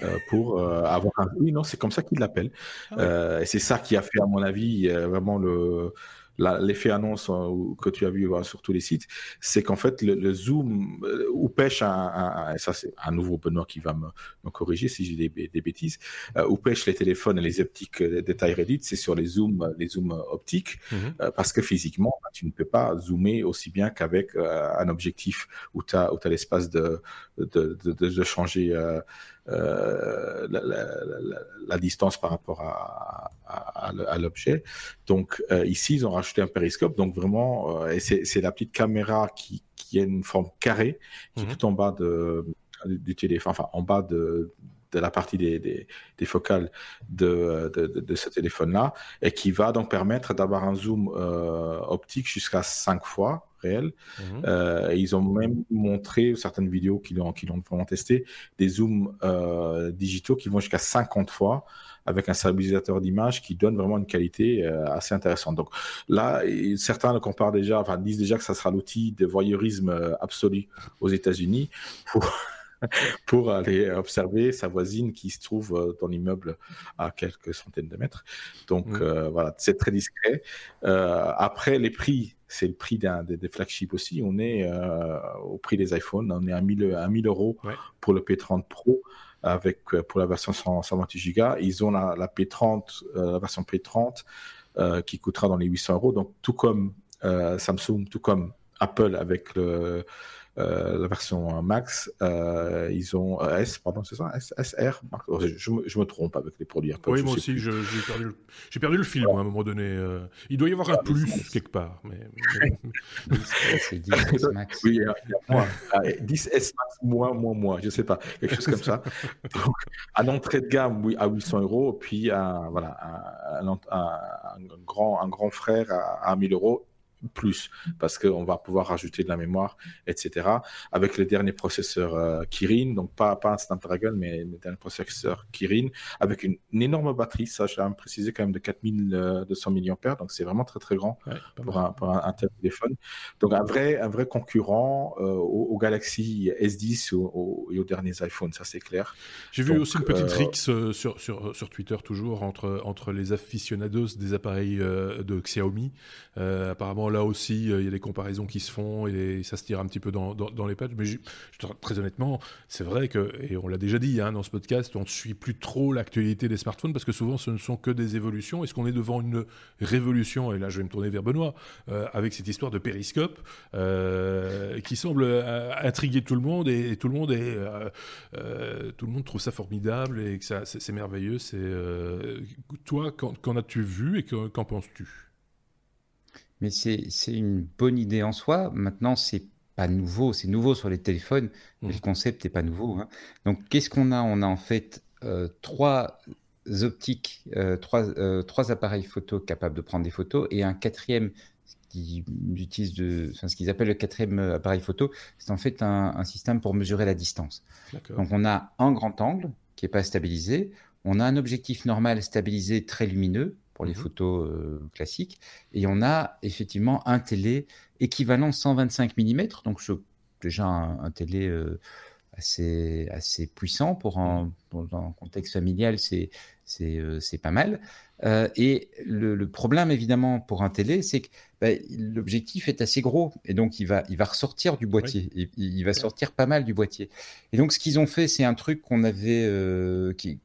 Euh, pour euh, avoir un. Oui, non, c'est comme ça qu'ils l'appellent. Ah euh, et c'est ça qui a fait, à mon avis, vraiment le l'effet annonce euh, que tu as vu sur tous les sites, c'est qu'en fait, le, zoom, ou pêche un, ça c'est un nouveau Benoît qui va me, corriger si j'ai des, bêtises, ou pêche les téléphones et les optiques de taille réduite, c'est sur les zooms, les zooms optiques, mhm. parce que physiquement, bah, tu ne peux pas zoomer aussi bien qu'avec un objectif où tu as, as l'espace de, de, de, changer la, la, distance par rapport à, à, l'objet. Donc ici, ils ont rajouté un périscope. Donc vraiment, euh, c'est la petite caméra qui, qui a une forme carrée, qui est mhm. tout en bas de, du téléphone, enfin en bas de, de la partie des, des, focales de, de, de ce téléphone-là, et qui va donc permettre d'avoir un zoom euh, optique jusqu'à 5 fois réel. Mhm. Euh, ils ont même montré certaines vidéos qui l'ont qui l'ont vraiment testé, des zooms digitaux qui vont jusqu'à 50 fois avec un stabilisateur d'image qui donne vraiment une qualité euh, assez intéressante. Donc là, certains le comparent déjà, enfin disent déjà que ça sera l'outil de voyeurisme euh, absolu aux États-Unis pour pour aller observer sa voisine qui se trouve euh, dans l'immeuble à quelques centaines de mètres. Donc mm. voilà, c'est très discret. Euh, après, les prix, c'est le prix d'un, des, flagships aussi. On est euh, au prix des iPhones, on est à 1000, à 1000 euros pour le P30 Pro avec euh, pour la version 128 Go. Ils ont la, la P30, euh, la version P30 euh, qui coûtera dans les 800 euros. Donc tout comme Samsung, tout comme Apple avec le euh, la version Max, euh, ils ont euh, S, pardon, c'est ça, S, SR. Oh, je, me, trompe avec les produits Apple. Oui, moi aussi, j'ai perdu, le, perdu le film à un moment donné. il doit y avoir un ah, plus quelque part. Mais, c'est 10S Max. Oui, moins. 10S ah, Max, moins, moins, moins, je sais pas, quelque chose comme ça. Donc, à l'entrée de gamme, oui, à 800 euros, puis à, voilà, un, grand, un grand frère à, à 1000 euros plus parce qu'on va pouvoir rajouter de la mémoire, etc. Avec les derniers processeurs euh, Kirin, donc pas, pas un Snapdragon, mais les derniers processeurs Kirin, avec une, énorme batterie, ça je l'ai précisé quand même de 4200 mAh, donc c'est vraiment très très grand pour, un, pour un, téléphone. Donc un vrai, un vrai concurrent euh, au, Galaxy S10 et aux derniers iPhones, ça c'est clair. J'ai vu aussi une petite euh... rixe euh, sur, sur, sur Twitter toujours entre, entre les aficionados des appareils de Xiaomi. apparemment là aussi, euh, il y a des comparaisons qui se font et ça se tire un petit peu dans, dans, les pattes. Mais très honnêtement, c'est vrai que, et on l'a déjà dit hein, dans ce podcast, on ne suit plus trop l'actualité des smartphones parce que souvent ce ne sont que des évolutions. Est-ce qu'on est devant une révolution Et là, je vais me tourner vers Benoît euh, avec cette histoire de périscope euh, qui semble intriguer tout le monde et, tout le monde est, tout le monde trouve ça formidable et que ça, c'est, merveilleux. C'est toi, qu'en as-tu vu et qu'en penses-tu? Mais c'est une bonne idée en soi. Maintenant, c'est pas nouveau. C'est nouveau sur les téléphones, mais mmh. le concept n'est pas nouveau. Hein. Donc, qu'est-ce qu'on a? On a en fait trois optiques, trois, trois appareils photo capables de prendre des photos et un quatrième qui utilise de, enfin, ce qu'ils appellent le quatrième appareil photo, c'est en fait un, système pour mesurer la distance. Donc on a un grand angle qui n'est pas stabilisé, on a un objectif normal stabilisé très lumineux pour les mhm. photos euh, classiques, et on a effectivement un télé équivalent 125 mm, donc c'est déjà un, télé euh, assez, assez puissant pour un, un contexte familial, c'est euh, pas mal. et le, problème évidemment pour un télé, c'est que bah, l'objectif est assez gros et donc il va, il va ressortir du boîtier. Il, va sortir pas mal du boîtier. Et donc ce qu'ils ont fait, c'est un truc qu'on avait, qui,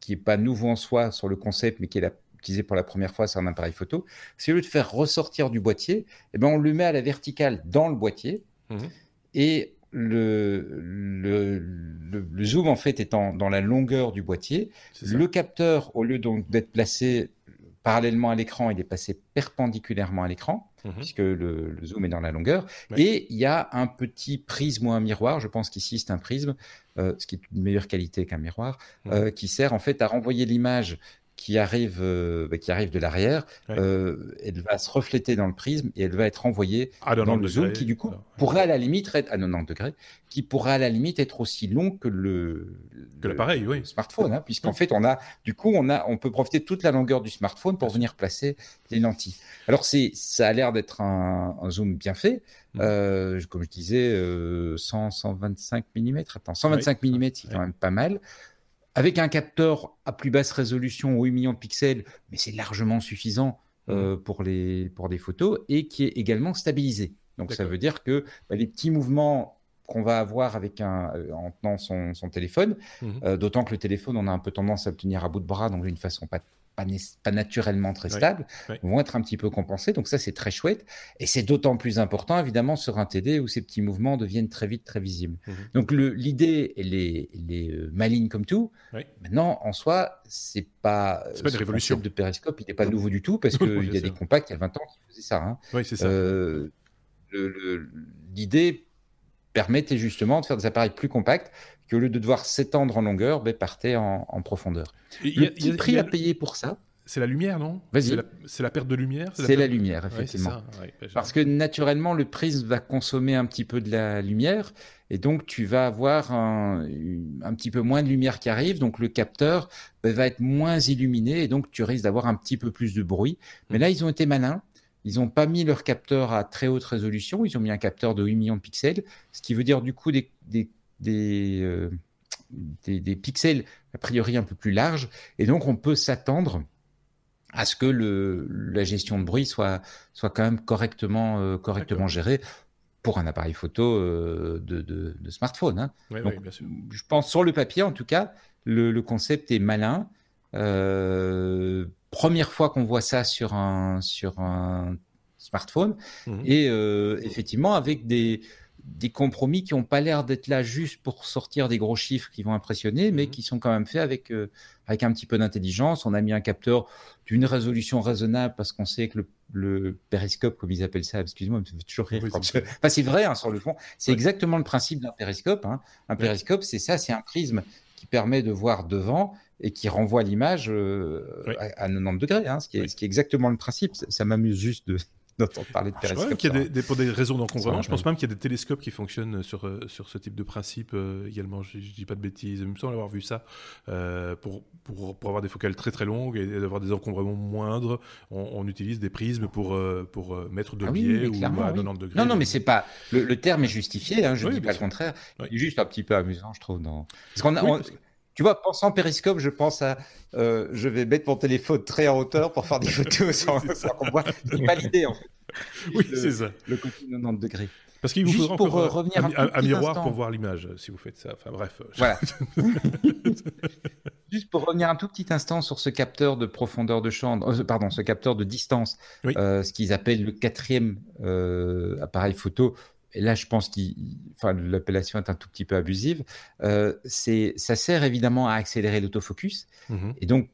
qui n'est pas nouveau en soi sur le concept, mais qui est utilisé pour la première fois sur un appareil photo, c'est au lieu de faire ressortir du boîtier, eh ben on le met à la verticale dans le boîtier. Mmh. Et le, le, zoom, en fait, étant dans la longueur du boîtier, le capteur, au lieu d'être placé parallèlement à l'écran, il est passé perpendiculairement à l'écran. Mhm. puisque le, zoom est dans la longueur. Et il y a un petit prisme ou un miroir, je pense qu'ici c'est un prisme, euh, ce qui est une meilleure qualité qu'un miroir, euh, qui sert en fait à renvoyer l'image qui arrive, euh, bah, qui arrive de l'arrière, euh, elle va se refléter dans le prisme et elle va être envoyée dans le zoom, qui du coup pourrait à la limite être à 90 degrés, qui pourrait à la limite être aussi long que le, que l'appareil, oui. smartphone, hein, puisqu'en fait on a, du coup on a, on peut profiter de toute la longueur du smartphone pour venir placer les lentilles. Alors c'est, ça a l'air d'être un, zoom bien fait, mm. euh, comme je disais, 100, 125 mm. Attends, 125 mm, c'est quand même pas mal avec un capteur à plus basse résolution, 8 millions de pixels, mais c'est largement suffisant euh, mmh. pour, les, pour des photos, et qui est également stabilisé. Donc ça veut dire que bah, les petits mouvements qu'on va avoir avec un, euh, en tenant son, son téléphone, mmh. euh, d'autant que le téléphone, on a un peu tendance à le tenir à bout de bras, donc d'une façon pas pas, naturellement très stables, vont être un petit peu compensés. Donc ça, c'est très chouette. Et c'est d'autant plus important, évidemment, sur un TD où ces petits mouvements deviennent très vite très visibles. Mhm. Donc l'idée, elle est, elle maligne comme tout. Maintenant, en soi, c'est pas, pas une révolution. de périscope, il n'est pas nouveau du tout parce qu'il y a des compacts il y a 20 ans qui faisaient ça. Hein. Oui, c'est ça. Euh, l'idée permettait justement de faire des appareils plus compacts qui, au lieu de devoir s'étendre en longueur, ben, partait en, profondeur. le petit prix à payer pour ça. C'est la lumière, non? Vas-y. C'est la, perte de lumière C'est la, lumière, effectivement. Ben, Parce que naturellement, le prisme va consommer un petit peu de la lumière, et donc tu vas avoir un, un petit peu moins de lumière qui arrive, donc le capteur ben, va être moins illuminé, et donc tu risques d'avoir un petit peu plus de bruit. Mais là, ils ont été malins. Ils n'ont pas mis leur capteur à très haute résolution, ils ont mis un capteur de 8 millions de pixels, ce qui veut dire du coup des, des euh, des, des, pixels a priori un peu plus larges. Et donc, on peut s'attendre à ce que le, la gestion de bruit soit, soit quand même correctement, euh, correctement gérée pour un appareil photo euh, de, de, smartphone. Hein. Je pense sur le papier, en tout cas, le, le concept est malin. première fois qu'on voit ça sur un, sur un smartphone. Mmh. Et effectivement, avec des, des compromis qui n'ont pas l'air d'être là juste pour sortir des gros chiffres qui vont impressionner, mais mhm. qui sont quand même faits avec, euh, avec un petit peu d'intelligence. On a mis un capteur d'une résolution raisonnable parce qu'on sait que le, le, périscope, comme ils appellent ça, excuse-moi, me fait toujours rire. Enfin, c'est vrai, hein, sur le fond. C'est exactement le principe d'un périscope. Hein. Un périscope, c'est ça, c'est un prisme qui permet de voir devant et qui renvoie l'image euh, à, 90 degrés, hein, ce, qui est, ce, qui est, exactement le principe. ça m'amuse juste de, d'entendre parler de périscope. Je y a des, pour des raisons d'encombrement, je pense même qu'il y a des télescopes qui fonctionnent sur, euh, sur ce type de principe euh, également. Je, ne dis pas de bêtises, il me semble avoir vu ça. Euh, pour, pour, pour, avoir des focales très très longues et, d'avoir des encombrements moindres, on, utilise des prismes pour, pour mettre de ah biais ou à 90 degrés. Non, non, mais c'est pas. Le, terme est justifié, hein, je ne dis pas le contraire. Il est juste un petit peu amusant, je trouve. Dans... Parce qu'on a, tu vois, pensant périscope, je pense à euh, je vais mettre mon téléphone très en hauteur pour faire des photos sans, qu'on voit. C'est pas l'idée en fait. Oui, c'est ça. Le côté 90 degrés. Parce qu'il vous faudra pour euh, revenir un, un, miroir pour voir l'image si vous faites ça. Enfin bref. Voilà. Juste pour revenir un tout petit instant sur ce capteur de profondeur de champ, euh, pardon, ce capteur de distance, ce qu'ils appellent le quatrième appareil photo et là je pense que enfin, l'appellation est un tout petit peu abusive, euh, c'est, ça sert évidemment à accélérer l'autofocus. Mmh et donc,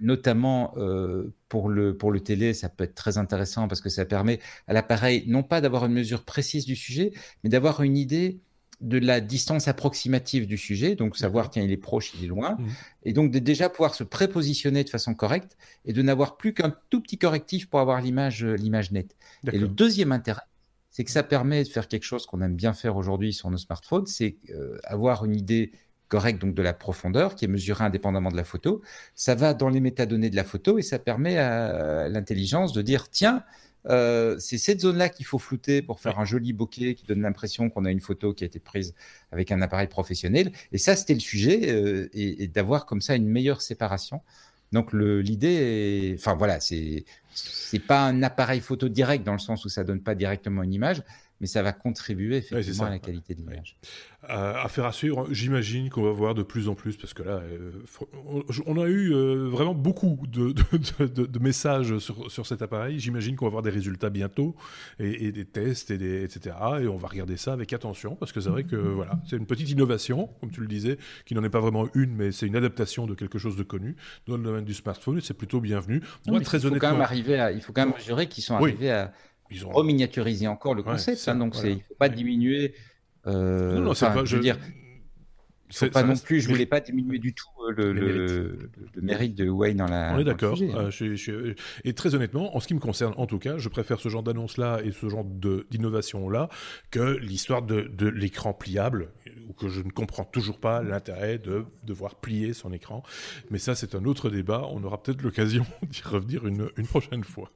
notamment euh, pour, le, pour le télé, ça peut être très intéressant parce que ça permet à l'appareil non pas d'avoir une mesure précise du sujet, mais d'avoir une idée de la distance approximative du sujet, donc savoir tiens il est proche, il est loin, mmh. et donc de déjà pouvoir se prépositionner de façon correcte et de n'avoir plus qu'un tout petit correctif pour avoir l'image l'image nette. Et le deuxième intérêt, c'est que ça permet de faire quelque chose qu'on aime bien faire aujourd'hui sur nos smartphones, c'est avoir une idée correcte donc de la profondeur qui est mesurée indépendamment de la photo. Ça va dans les métadonnées de la photo et ça permet à l'intelligence de dire tiens, euh, c'est cette zone-là qu'il faut flouter pour faire un joli bokeh qui donne l'impression qu'on a une photo qui a été prise avec un appareil professionnel. Et ça, c'était le sujet, euh, et, d'avoir comme ça une meilleure séparation. Donc l'idée, enfin voilà, c'est c'est pas un appareil photo direct dans le sens où ça donne pas directement une image, mais ça va contribuer effectivement à la qualité de l'image. Euh, affaire à suivre, j'imagine qu'on va voir de plus en plus, parce que là, euh, on, a eu euh, vraiment beaucoup de, de, messages sur, sur, cet appareil. J'imagine qu'on va voir des résultats bientôt, et, des tests, et des, etc. Et on va regarder ça avec attention, parce que c'est vrai que voilà, c'est une petite innovation, comme tu le disais, qui n'en est pas vraiment une, mais c'est une adaptation de quelque chose de connu dans le domaine du smartphone, et c'est plutôt bienvenu. Moi, très il faut honnêtement, quand même arriver à, il faut quand même mesurer qu'ils sont arrivés à ils ont reminiaturiser encore le concept. Hein, donc, il ne faut pas diminuer. Euh, non, non, pas, je veux dire. pas non plus, je voulais pas diminuer du tout euh, le, le, mérite. de Wayne dans la. On est d'accord. Hein. Euh, et très honnêtement, en ce qui me concerne, en tout cas, je préfère ce genre d'annonce-là et ce genre d'innovation-là que l'histoire de, de l'écran pliable, ou que je ne comprends toujours pas l'intérêt de devoir plier son écran. Mais ça, c'est un autre débat. On aura peut-être l'occasion d'y revenir une, une prochaine fois.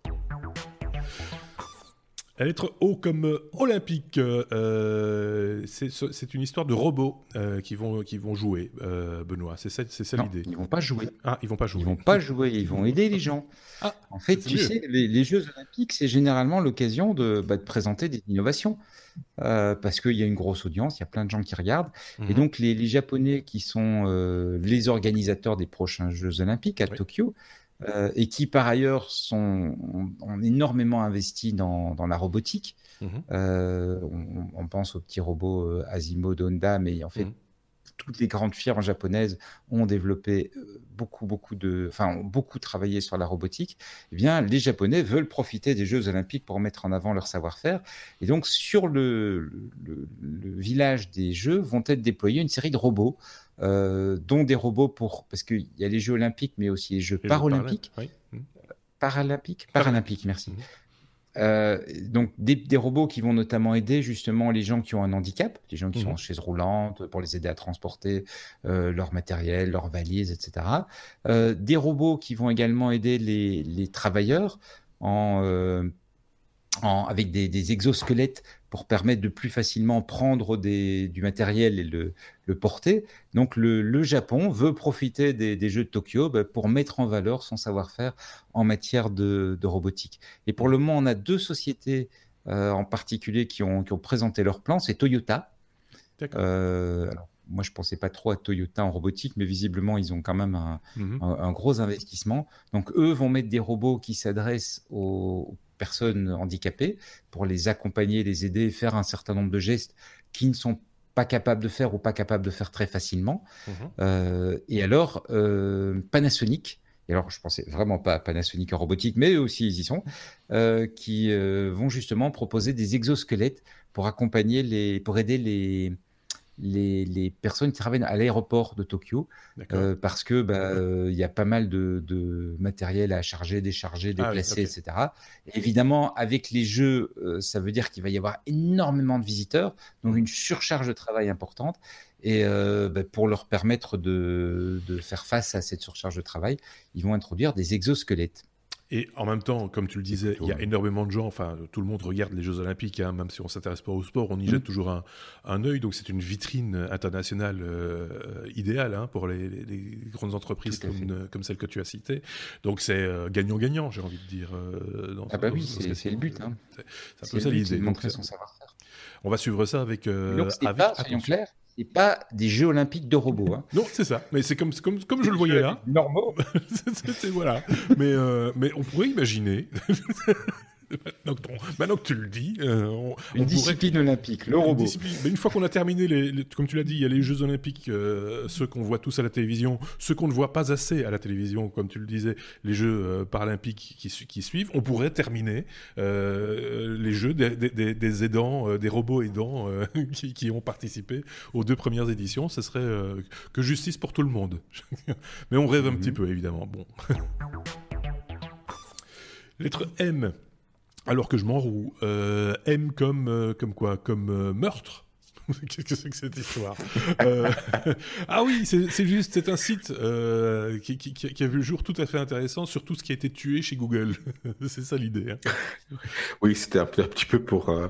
Être haut comme euh, olympique, euh, c'est une histoire de robots euh, qui, vont, qui vont jouer, Benoît. C'est ça, ça l'idée. Ils vont pas jouer. Ah, ils vont pas jouer. Ils vont pas jouer. Ils vont aider les gens. Ah, en fait, tu sais, les, Jeux olympiques, c'est généralement l'occasion de, bah, de, présenter des innovations. parce qu'il y a une grosse audience, il y a plein de gens qui regardent. Et mhm. donc, les, les, Japonais qui sont les organisateurs des prochains Jeux olympiques à Tokyo, euh, et qui par ailleurs sont, ont, énormément investi dans, dans la robotique. Mhm. Euh, on, pense aux petits robots euh, Asimo, Donda, mais en fait, mhm. toutes les grandes firmes japonaises ont développé beaucoup, beaucoup de, enfin, ont beaucoup travaillé sur la robotique. Eh bien, les Japonais veulent profiter des Jeux Olympiques pour mettre en avant leur savoir-faire. Et donc, sur le, le, le, village des Jeux vont être déployés une série de robots euh, dont des robots pour. Parce qu'il y a les Jeux Olympiques, mais aussi les Jeux Paralympiques. Paralympiques? Paralympiques, merci. Mhm. Euh, donc des, robots qui vont notamment aider justement les gens qui ont un handicap, les gens qui sont en chaise roulante, pour les aider à transporter euh, leur matériel, leurs valises, etc. des robots qui vont également aider les, les travailleurs en, en, avec des, des, exosquelettes pour permettre de plus facilement prendre des, du matériel et le, le porter. Donc le, le, Japon veut profiter des, des Jeux de Tokyo bah, pour mettre en valeur son savoir-faire en matière de, de, robotique. Et pour le moment, on a deux sociétés euh, en particulier qui ont, qui ont, présenté leur plan. C'est Toyota. Euh, moi, je pensais pas trop à Toyota en robotique, mais visiblement, ils ont quand même un, mhm. un, un gros investissement. Donc, eux vont mettre des robots qui s'adressent aux personnes handicapées pour les accompagner, les aider, faire un certain nombre de gestes qui ne sont pas capables de faire ou pas capables de faire très facilement. Mhm. Euh, et alors, euh, Panasonic, et alors je pensais vraiment pas à Panasonic en robotique, mais eux aussi ils y sont, euh, qui vont justement proposer des exosquelettes pour accompagner les, pour aider les, les, personnes qui travaillent à l'aéroport de Tokyo euh, parce que bah, euh, il y a pas mal de, matériel à charger, décharger, ah déplacer, etc. évidemment, avec les jeux, euh, ça veut dire qu'il va y avoir énormément de visiteurs, donc une surcharge de travail importante. Et bah, pour leur permettre de, de faire face à cette surcharge de travail, ils vont introduire des exosquelettes. Et en même temps, comme tu le disais, il y a énormément de gens, enfin, tout le monde regarde les Jeux Olympiques, hein, même si on ne s'intéresse pas au sport, on y mm. jette toujours un, un œil. Donc, c'est une vitrine internationale euh, idéale hein, pour les, grandes entreprises comme, comme, celle que tu as citée. Donc, c'est euh, gagnant-gagnant, j'ai envie de dire. Euh, dans, ah, bah oui, c'est le but. Hein. C'est un peu ça l'idée. On va suivre ça avec. Donc, avec pas, clairs, c'est pas des Jeux Olympiques de robots. Hein. Non, c'est ça. Mais c'est comme, comme, comme je le voyais là. Normaux. voilà. Mais, euh, mais on pourrait imaginer maintenant, que, tu le dis, euh, une discipline olympique, le robot. une fois qu'on a terminé, les, comme tu l'as dit, il y a les Jeux olympiques, euh, ceux qu'on voit tous à la télévision, ceux qu'on ne voit pas assez à la télévision, comme tu le disais, les Jeux euh, paralympiques qui, qui, suivent. On pourrait terminer les jeux, des, aidants, des robots aidants qui, ont participé aux deux premières éditions. Ce serait que justice pour tout le monde. Mais on rêve un petit mhm. peu, évidemment. Bon. Lettre M. Alors que je m'enroue. M comme, comme quoi? Comme meurtre? Qu'est-ce que c'est que cette histoire? Euh, Ah oui, c'est juste, c'est un site euh, qui, a vu le jour tout à fait intéressant sur tout ce qui a été tué chez Google. c'est ça l'idée. Hein. Oui, c'était un, petit peu pour, euh,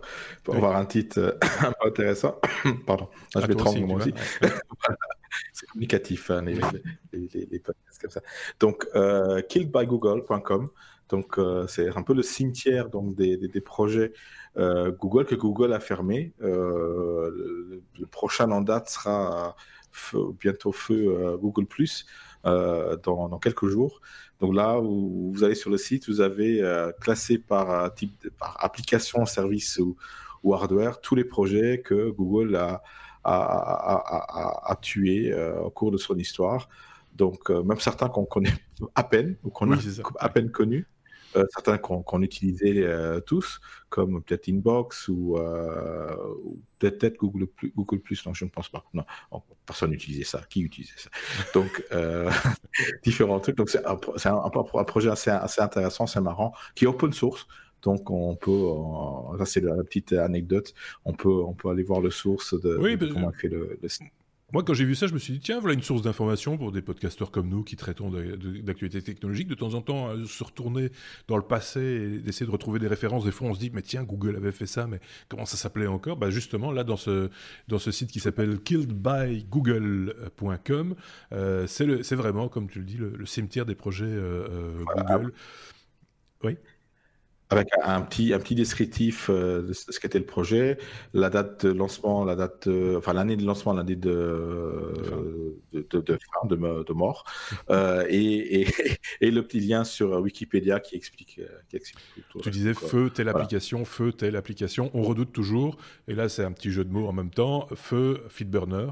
avoir un titre un peu intéressant. Pardon, je vais prendre moi aussi. c'est communicatif, hein, les, podcasts comme ça. Donc, killedbygoogle.com. Donc, c'est un peu le cimetière donc, des, des projets euh, Google que Google a fermé. Euh, le, prochain en date sera bientôt feu euh, Google Plus dans, quelques jours. Donc là, vous, vous allez sur le site, vous avez classé par type, par application, service ou, hardware tous les projets que Google a, a, tués au cours de son histoire. Donc, même certains qu'on connaît à peine, ou qu'on a à peine connus, euh, certains qu'on utilisait euh, tous, comme peut-être Inbox ou, euh, peut-être Google Plus, Google Plus. Non, je ne pense pas. Non, personne n'utilisait ça. Qui utilisait ça? Donc, différents trucs. Donc, c'est un, un, projet assez, assez intéressant, c'est marrant, qui est open source. Donc on peut, ça c'est la petite anecdote, on peut, on peut aller voir le source de, comment on fait le, le, moi, quand j'ai vu ça, je me suis dit, tiens, voilà une source d'information pour des podcasteurs comme nous qui traitons d'actualités technologiques. De temps en temps, se retourner dans le passé et d'essayer de retrouver des références. Des fois, on se dit, mais tiens, Google avait fait ça, mais comment ça s'appelait encore? Bah, Justement, là, dans ce, dans ce site qui s'appelle killedbygoogle.com, euh, c'est vraiment, comme tu le dis, le, cimetière des projets euh, euh, Google. Oui? Avec un petit, un petit descriptif euh, de ce qu'était le projet, la date de lancement, la date, enfin l'année de lancement, l'année de, de, de, de, de, mort, euh, et, et, et, le petit lien sur Wikipédia qui explique, qui explique tout. Tu disais feu telle application, feu telle application, on redoute toujours, et là c'est un petit jeu de mots en même temps, feu Feedburner,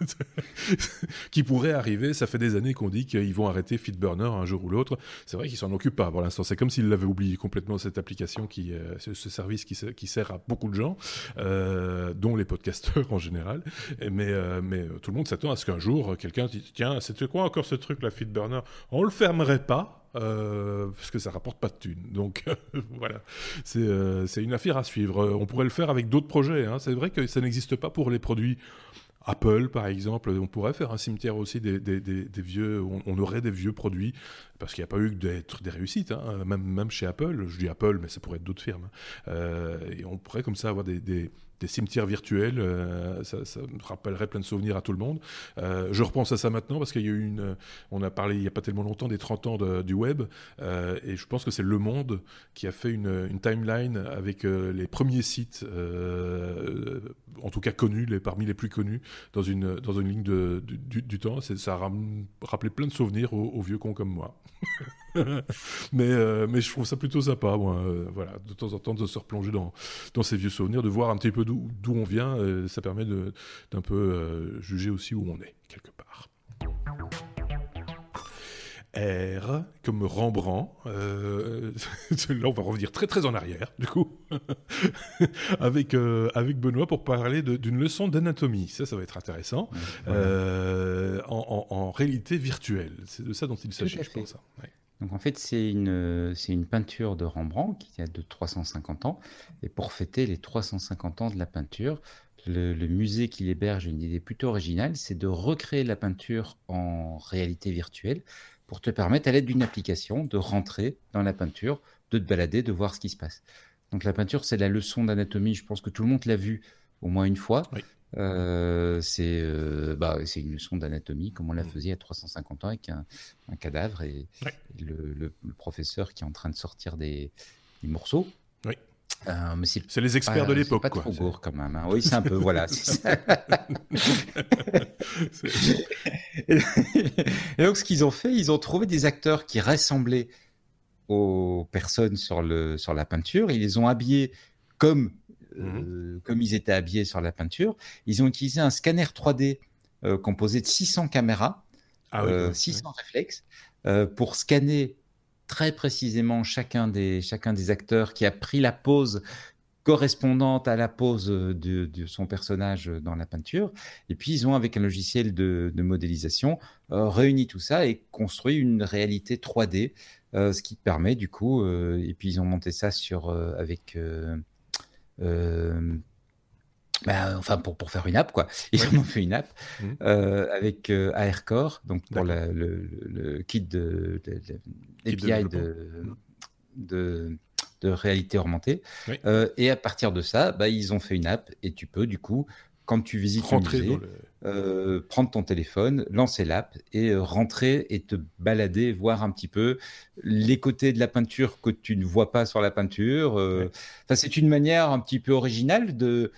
qui pourrait arriver, ça fait des années qu'on dit qu'ils vont arrêter Feedburner un jour ou l'autre, c'est vrai qu'ils s'en occupent pas pour l'instant, c'est comme s'ils l'avaient oublié complètement cette application, qui, euh, ce service qui, sert à beaucoup de gens, euh, dont les podcasteurs en général. Mais, euh, mais tout le monde s'attend à ce qu'un jour, quelqu'un dise Tiens, c'était quoi encore ce truc, la Feedburner On le fermerait pas parce que ça rapporte pas de thunes. Donc voilà, c'est une affaire à suivre. On pourrait le faire avec d'autres projets. Hein. C'est vrai que ça n'existe pas pour les produits Apple, par exemple, on pourrait faire un cimetière aussi des, vieux, on, aurait des vieux produits, parce qu'il n'y a pas eu d'être des réussites, hein. même, même chez Apple, je dis Apple, mais ça pourrait être d'autres firmes, hein. euh, et on pourrait comme ça avoir des, des cimetières virtuels, euh, ça, me rappellerait plein de souvenirs à tout le monde. Euh, je repense à ça maintenant parce qu'il y a eu une, on a parlé il n'y a pas tellement longtemps des 30 ans du web, euh, et je pense que c'est Le Monde qui a fait une, timeline avec les premiers sites, en tout cas connus, parmi les plus connus, dans une, dans une ligne de, du, temps. Ça a rappelé plein de souvenirs aux, vieux cons comme moi. mais, mais je trouve ça plutôt sympa, moi, voilà, de temps en temps de se replonger dans, dans ces vieux souvenirs, de voir un petit peu d'où on vient, euh, ça permet d'un peu euh, juger aussi où on est, quelque part. R, comme Rembrandt. Euh, là, on va revenir très très en arrière, du coup, avec, avec Benoît pour parler d'une leçon d'anatomie. Ça, ça va être intéressant. en, réalité virtuelle. C'est de ça dont il s'agit, je pense. Donc en fait, c'est une, peinture de Rembrandt qui a de 350 ans. Et pour fêter les 350 ans de la peinture, le, musée qui l'héberge a une idée plutôt originale, c'est de recréer la peinture en réalité virtuelle pour te permettre, à l'aide d'une application, de rentrer dans la peinture, de te balader, de voir ce qui se passe. Donc la peinture, c'est la leçon d'anatomie. Je pense que tout le monde l'a vu au moins une fois. Euh, c'est euh, bah, une leçon d'anatomie comme on la mmh. faisait à 350 ans avec un, cadavre et, le, professeur qui est en train de sortir des, morceaux. Oui. Euh, c'est les experts de l'époque. Pas trop gourd quand même. Hein. Oui, c'est un peu, voilà. et donc, ce qu'ils ont fait, ils ont trouvé des acteurs qui ressemblaient aux personnes sur, le, sur la peinture. Ils les ont habillés comme Mmh euh, comme ils étaient habillés sur la peinture. Ils ont utilisé un scanner 3D euh, composé de 600 caméras, 600 ah réflexes, euh, pour scanner très précisément chacun des, chacun des acteurs qui a pris la pose correspondante à la pose de, son personnage dans la peinture. Et puis, ils ont, avec un logiciel de, modélisation, réuni tout ça et construit une réalité 3D, ce qui permet, du coup, et puis ils ont monté ça sur, avec bah, enfin, pour, pour faire une app, quoi. Ils ont fait une app mmh. euh, avec euh, AirCore, donc pour le, le, kit de, de, de, de, de, réalité augmentée. Euh, et à partir de ça, bah, ils ont fait une app et tu peux, du coup, quand tu visites un musée, prendre ton téléphone, lancer l'app et rentrer et te balader, voir un petit peu les côtés de la peinture que tu ne vois pas sur la peinture. Enfin, c'est une manière un petit peu originale de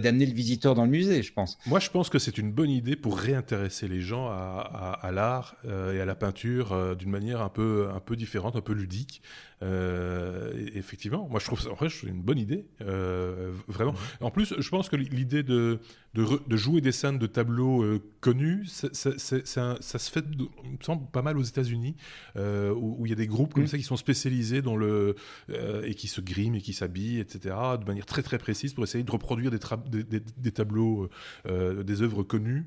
d'amener le visiteur dans le musée, je pense. Moi, je pense que c'est une bonne idée pour réintéresser les gens à, l'art euh, et à la peinture euh, d'une manière un peu, un peu différente, un peu ludique. Euh, effectivement, moi je trouve ça en c'est une bonne idée, euh, vraiment. En plus, je pense que l'idée de, de, jouer des scènes de tableaux euh, connus, ça, se fait, me semble, pas mal aux États-Unis, où, il y a des groupes comme mm. ça qui sont spécialisés dans le et qui se griment et qui s'habillent, etc., de manière très très précise pour essayer de reproduire des, des, tableaux, des œuvres connues.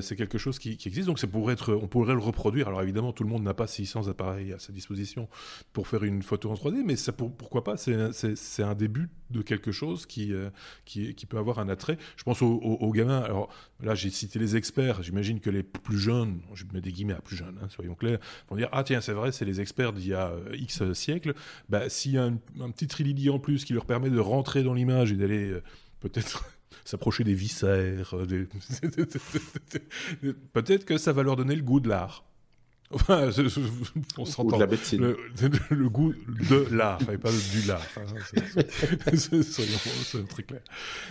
c'est quelque chose qui, qui, existe, donc être, on pourrait le reproduire. Alors évidemment, tout le monde n'a pas 600 appareils à sa disposition pour faire une photo en 3D, mais ça, pourquoi pas C'est un début de quelque chose qui, euh, qui, peut avoir un attrait. Je pense aux, gamins. Alors là, j'ai cité les experts. J'imagine que les plus jeunes, je mets des guillemets à plus jeunes, hein, soyons clairs, vont dire Ah, tiens, c'est vrai, c'est les experts d'il y a euh, X siècles. Bah, S'il y a un, petit trilili en plus qui leur permet de rentrer dans l'image et d'aller euh, peut-être s'approcher des viscères, peut-être que ça va leur donner le goût de l'art. Enfin, on s'entend. Le, le, goût de l'art, et pas du lard. Hein, c'est très clair.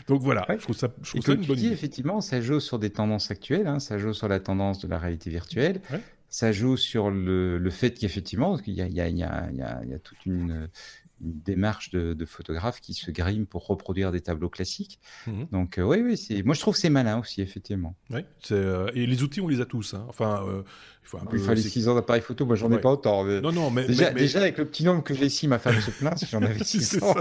Donc voilà, je trouve ça, je trouve ça une bonne idée. Effectivement, ça joue sur des tendances actuelles, hein, ça joue sur la tendance de la réalité virtuelle, ça joue sur le, le fait qu'effectivement, il y a, il y, a, il y, a, il y a toute une une démarche de, photographe qui se grime pour reproduire des tableaux classiques. Mhm. Donc euh, oui, oui. Moi je trouve c'est malin aussi effectivement. Euh, et les outils on les a tous. Hein. Enfin, euh, il faut un peu. Il fallait 6 ans d'appareil photo, moi j'en ai pas autant. Non, non, mais déjà, déjà, avec le petit nombre que j'ai ici, ma femme se plaint si j'en avais 600.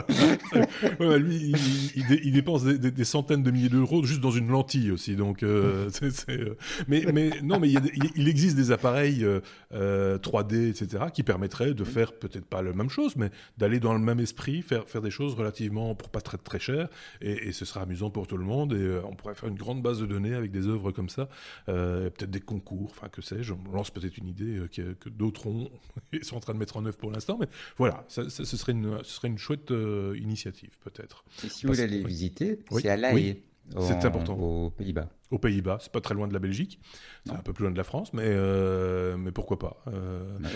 ouais, lui, il, dépense des, centaines de milliers d'euros juste dans une lentille aussi. Donc, mais, mais non, mais il, existe des appareils 3D, etc., qui permettraient de faire peut-être pas la même chose, mais d'aller dans le même esprit, faire, faire des choses relativement pour pas très très cher, et, ce sera amusant pour tout le monde. Et euh, on pourrait faire une grande base de données avec des œuvres comme ça, euh, peut-être des concours, enfin que sais-je. Lance peut-être une idée euh, que, d'autres ont et sont en train de mettre en œuvre pour l'instant, mais voilà, ça, ce serait une ce serait une chouette initiative peut-être. si vous voulez aller visiter, c'est à La c'est important. Aux Pays-Bas. Aux Pays-Bas, c'est pas très loin de la Belgique, c'est un peu plus loin de la France, mais, euh, mais pourquoi pas. Euh, bah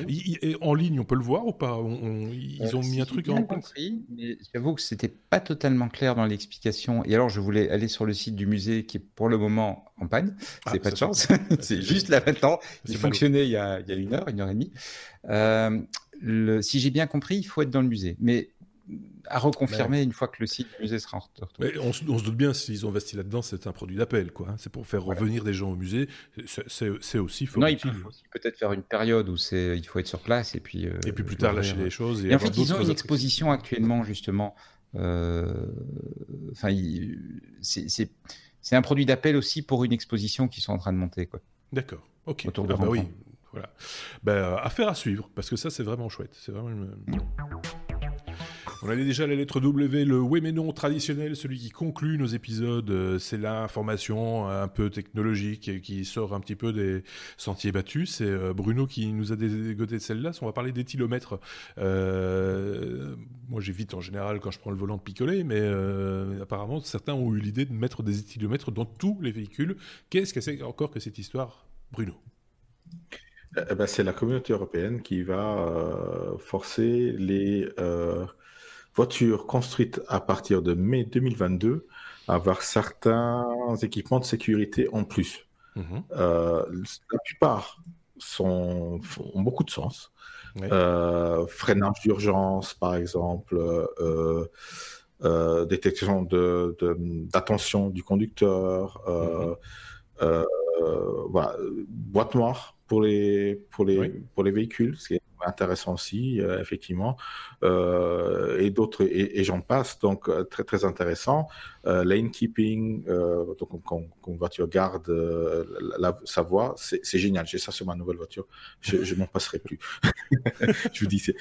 en ligne, on peut le voir ou pas? Ils euh, ont mis un truc en compris, mais j'avoue que c'était pas totalement clair dans l'explication. Et alors, je voulais aller sur le site du musée qui est pour le moment en panne. Ah, c'est pas de chance. c'est juste là maintenant. Il fonctionnait il y, a, il y, a, une heure, une heure et demie. Le, si j'ai bien compris, il faut être dans le musée. Mais à reconfirmer une fois que le site du musée sera en Mais on, se doute bien, s'ils ont investi là-dedans, c'est un produit d'appel. quoi. Hein. C'est pour faire revenir des gens au musée. C'est aussi Non, il faut peut-être faire une période où il faut être sur place et puis... Euh, et puis plus tard lâcher les choses. Et, en fait, ils ont une exposition actuellement, justement. Euh, enfin, c'est un produit d'appel aussi pour une exposition qu'ils sont en train de monter. D'accord. Ok. Autour de ah bah oui. Voilà. Ben, affaire à suivre, parce que ça, c'est vraiment chouette. C'est vraiment une... On avait déjà la lettre W, le oui mais non traditionnel, celui qui conclut nos épisodes. Euh, c'est l'information un peu technologique et qui sort un petit peu des sentiers battus. C'est euh, Bruno qui nous a dégoté de celle-là. On va parler d'éthylomètre. Euh, moi, j'évite en général quand je prends le volant de picoler, mais apparemment, certains ont eu l'idée de mettre des éthylomètres dans tous les véhicules. Qu'est-ce que c'est encore que cette histoire, Bruno? Eh ben, c'est la communauté européenne qui va forcer les voitures construites à partir de mai 2022 avoir certains équipements de sécurité en plus. Mhm. Euh, la plupart sont, ont beaucoup de sens. Euh, freinage d'urgence, par exemple, euh, détection d'attention de, du conducteur, mhm. voilà, boîte noire pour les, pour les, pour les véhicules, c'est intéressant aussi, euh, effectivement, euh, et d'autres, et, j'en passe, donc euh, très très intéressant. lane keeping, donc quand, une voiture garde la, sa voie, c'est génial. J'ai ça sur ma nouvelle voiture, je, je m'en passerai plus. je vous dis, c'est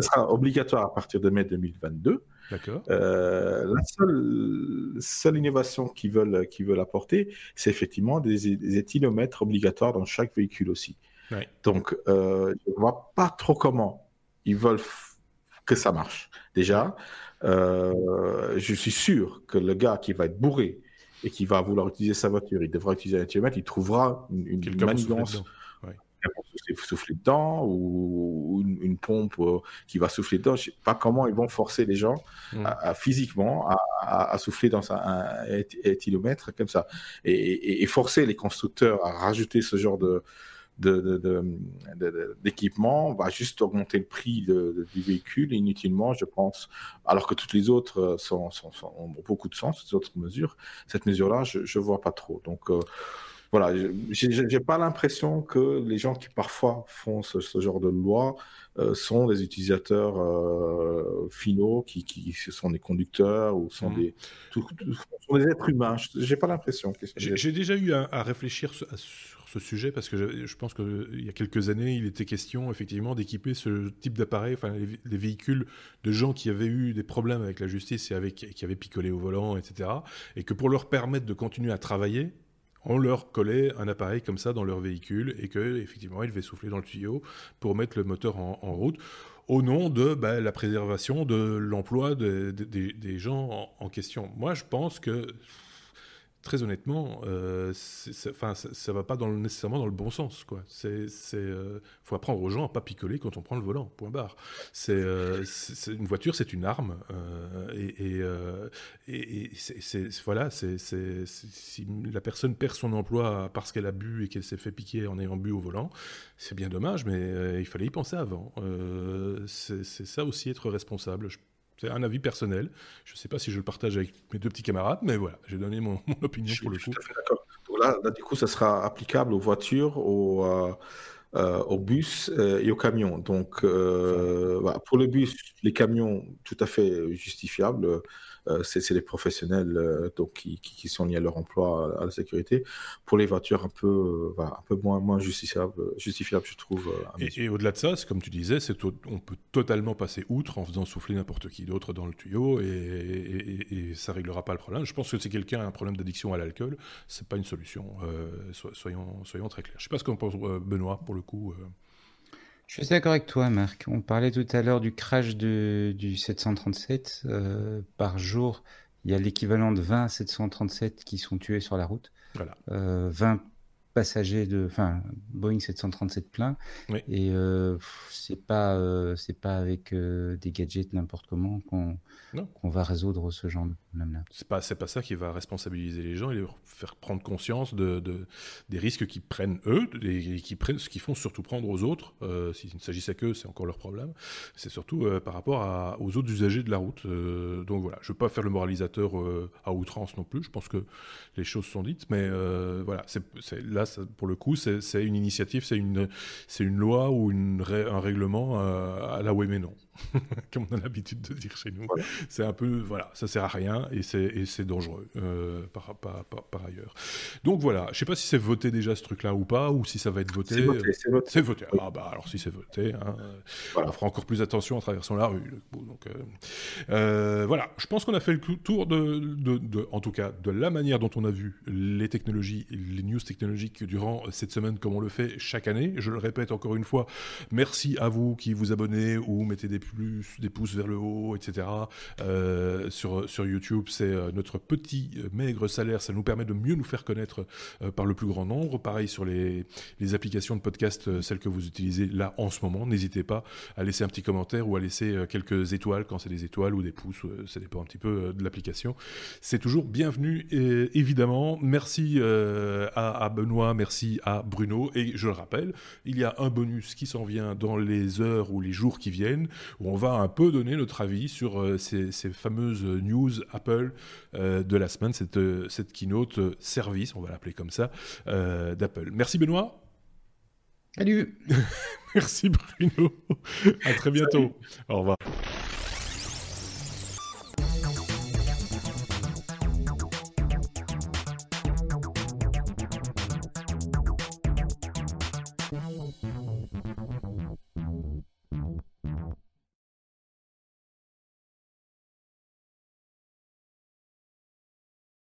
sera obligatoire à partir de mai 2022. D'accord. la seule, seule innovation qu'ils veulent, qu'ils veulent apporter, c'est effectivement des, des éthylomètres obligatoires dans chaque véhicule aussi. Donc, euh, je ne vois pas trop comment ils veulent que ça marche. Déjà, euh, je suis sûr que le gars qui va être bourré et qui va vouloir utiliser sa voiture, il devra utiliser un kilomètre, il trouvera une, une manigance souffler, souffler dedans ou, une, pompe euh, qui va souffler dedans. Je ne sais pas comment ils vont forcer les gens mm. à, physiquement à, souffler dans un, éthylomètre comme ça et, forcer les constructeurs à rajouter ce genre de, d'équipement va juste augmenter le prix du véhicule inutilement, je pense, alors que toutes les autres euh, sont, ont beaucoup de sens, ces autres mesures. Cette mesure-là, je ne vois pas trop. Donc, euh, voilà, j'ai pas l'impression que les gens qui parfois font ce, genre de loi euh, sont des utilisateurs euh, finaux, qui, qui, sont des conducteurs ou sont, mmh. des, sont des êtres humains. J'ai pas l'impression. J'ai déjà eu à, réfléchir sur ce sujet parce que je, pense qu'il y a quelques années, il était question effectivement d'équiper ce type d'appareil, enfin les, véhicules de gens qui avaient eu des problèmes avec la justice et avec, qui avaient picolé au volant, etc. Et que pour leur permettre de continuer à travailler, on leur collait un appareil comme ça dans leur véhicule et que effectivement ils devaient souffler dans le tuyau pour mettre le moteur en, route au nom de bah, la préservation de l'emploi des gens en, question. Moi, je pense que très honnêtement, euh, ça, va pas nécessairement dans le bon sens. Quoi. Euh, faut apprendre aux gens à pas picoler quand on prend le volant. Point barre. C'est, euh, une voiture, c'est une arme, et, et, voilà, c'est, si la personne perd son emploi parce qu'elle a bu et qu'elle s'est fait piquer en ayant bu au volant, c'est bien dommage, mais il fallait y penser avant. c'est, ça aussi être responsable. C'est un avis personnel. Je ne sais pas si je le partage avec mes deux petits camarades, mais voilà, j'ai donné mon, opinion pour le coup. Là, là, du coup, ça sera applicable aux voitures, aux, euh, euh, bus euh, et aux camions. Donc, voilà, pour le bus, les camions, tout à fait justifiables. Euh, c'est les professionnels euh, donc, qui, qui, sont liés à leur emploi, à, la sécurité. Pour les voitures, un peu, euh, voilà, un peu moins, moins justifiable, justifiable, je trouve. et, au-delà de ça, comme tu disais, on peut totalement passer outre en faisant souffler n'importe qui d'autre dans le tuyau et, et, et, ça réglera pas le problème. Je pense que si quelqu'un a un problème d'addiction à l'alcool, c'est pas une solution. soyons, soyons très clairs. Je sais pas ce qu'on pense, Benoît, pour le coup. Je suis d'accord avec toi, Marc. On parlait tout à l'heure du crash de, du 737. Euh, par jour, il y a l'équivalent de 20 737 qui sont tués sur la route. Voilà. Euh, 20 passagers de, enfin, Boeing 737 plein. Et euh, c'est pas, euh, c'est pas avec euh, des gadgets n'importe comment qu'on qu'on va résoudre ce genre de problème-là. C'est pas, c'est pas ça qui va responsabiliser les gens et leur faire prendre conscience de, de des risques qu'ils prennent eux et qui prennent, ce qu'ils font surtout prendre aux autres. S'il ne s'agissait qu'eux, c'est encore leur problème. C'est surtout par rapport à, aux autres usagers de la route. donc voilà, je veux pas faire le moralisateur à outrance non plus. Je pense que les choses sont dites, mais voilà, c'est, là pour le coup, c'est une initiative, c'est une, loi ou un règlement euh, à la oui mais non. comme on a l'habitude de dire chez nous. C'est un peu, voilà, ça sert à rien et c'est dangereux euh, par, par, par, ailleurs. Donc voilà, je sais pas si c'est voté déjà ce truc-là ou pas, ou si ça va être voté. C'est voté, c'est voté. voté. Ah bah alors si c'est voté, hein, on fera encore plus attention en traversant la rue. Donc euh, euh, voilà, je pense qu'on a fait le tour de, de, de, en tout cas, de la manière dont on a vu les technologies, les news technologiques durant cette semaine, comme on le fait chaque année. Je le répète encore une fois, merci à vous qui vous abonnez ou mettez des plus, des pouces vers le haut, etc. Euh, sur, sur YouTube, c'est euh, notre petit euh, maigre salaire, ça nous permet de mieux nous faire connaître par le plus grand nombre. Pareil sur les, les applications de podcast, celles que vous utilisez là en ce moment, n'hésitez pas à laisser un petit commentaire ou à laisser quelques étoiles quand c'est des étoiles ou des pouces, ça dépend un petit peu de l'application. C'est toujours bienvenu, et, évidemment. Merci à, à Benoît, merci à Bruno, et je le rappelle, il y a un bonus qui s'en vient dans les heures ou les jours qui viennent, où on va un peu donner notre avis sur ces, fameuses news Apple de la semaine, cette, cette keynote service, on va l'appeler comme ça, d'Apple. Merci Benoît. Salut. Merci Bruno. À très bientôt. Au revoir.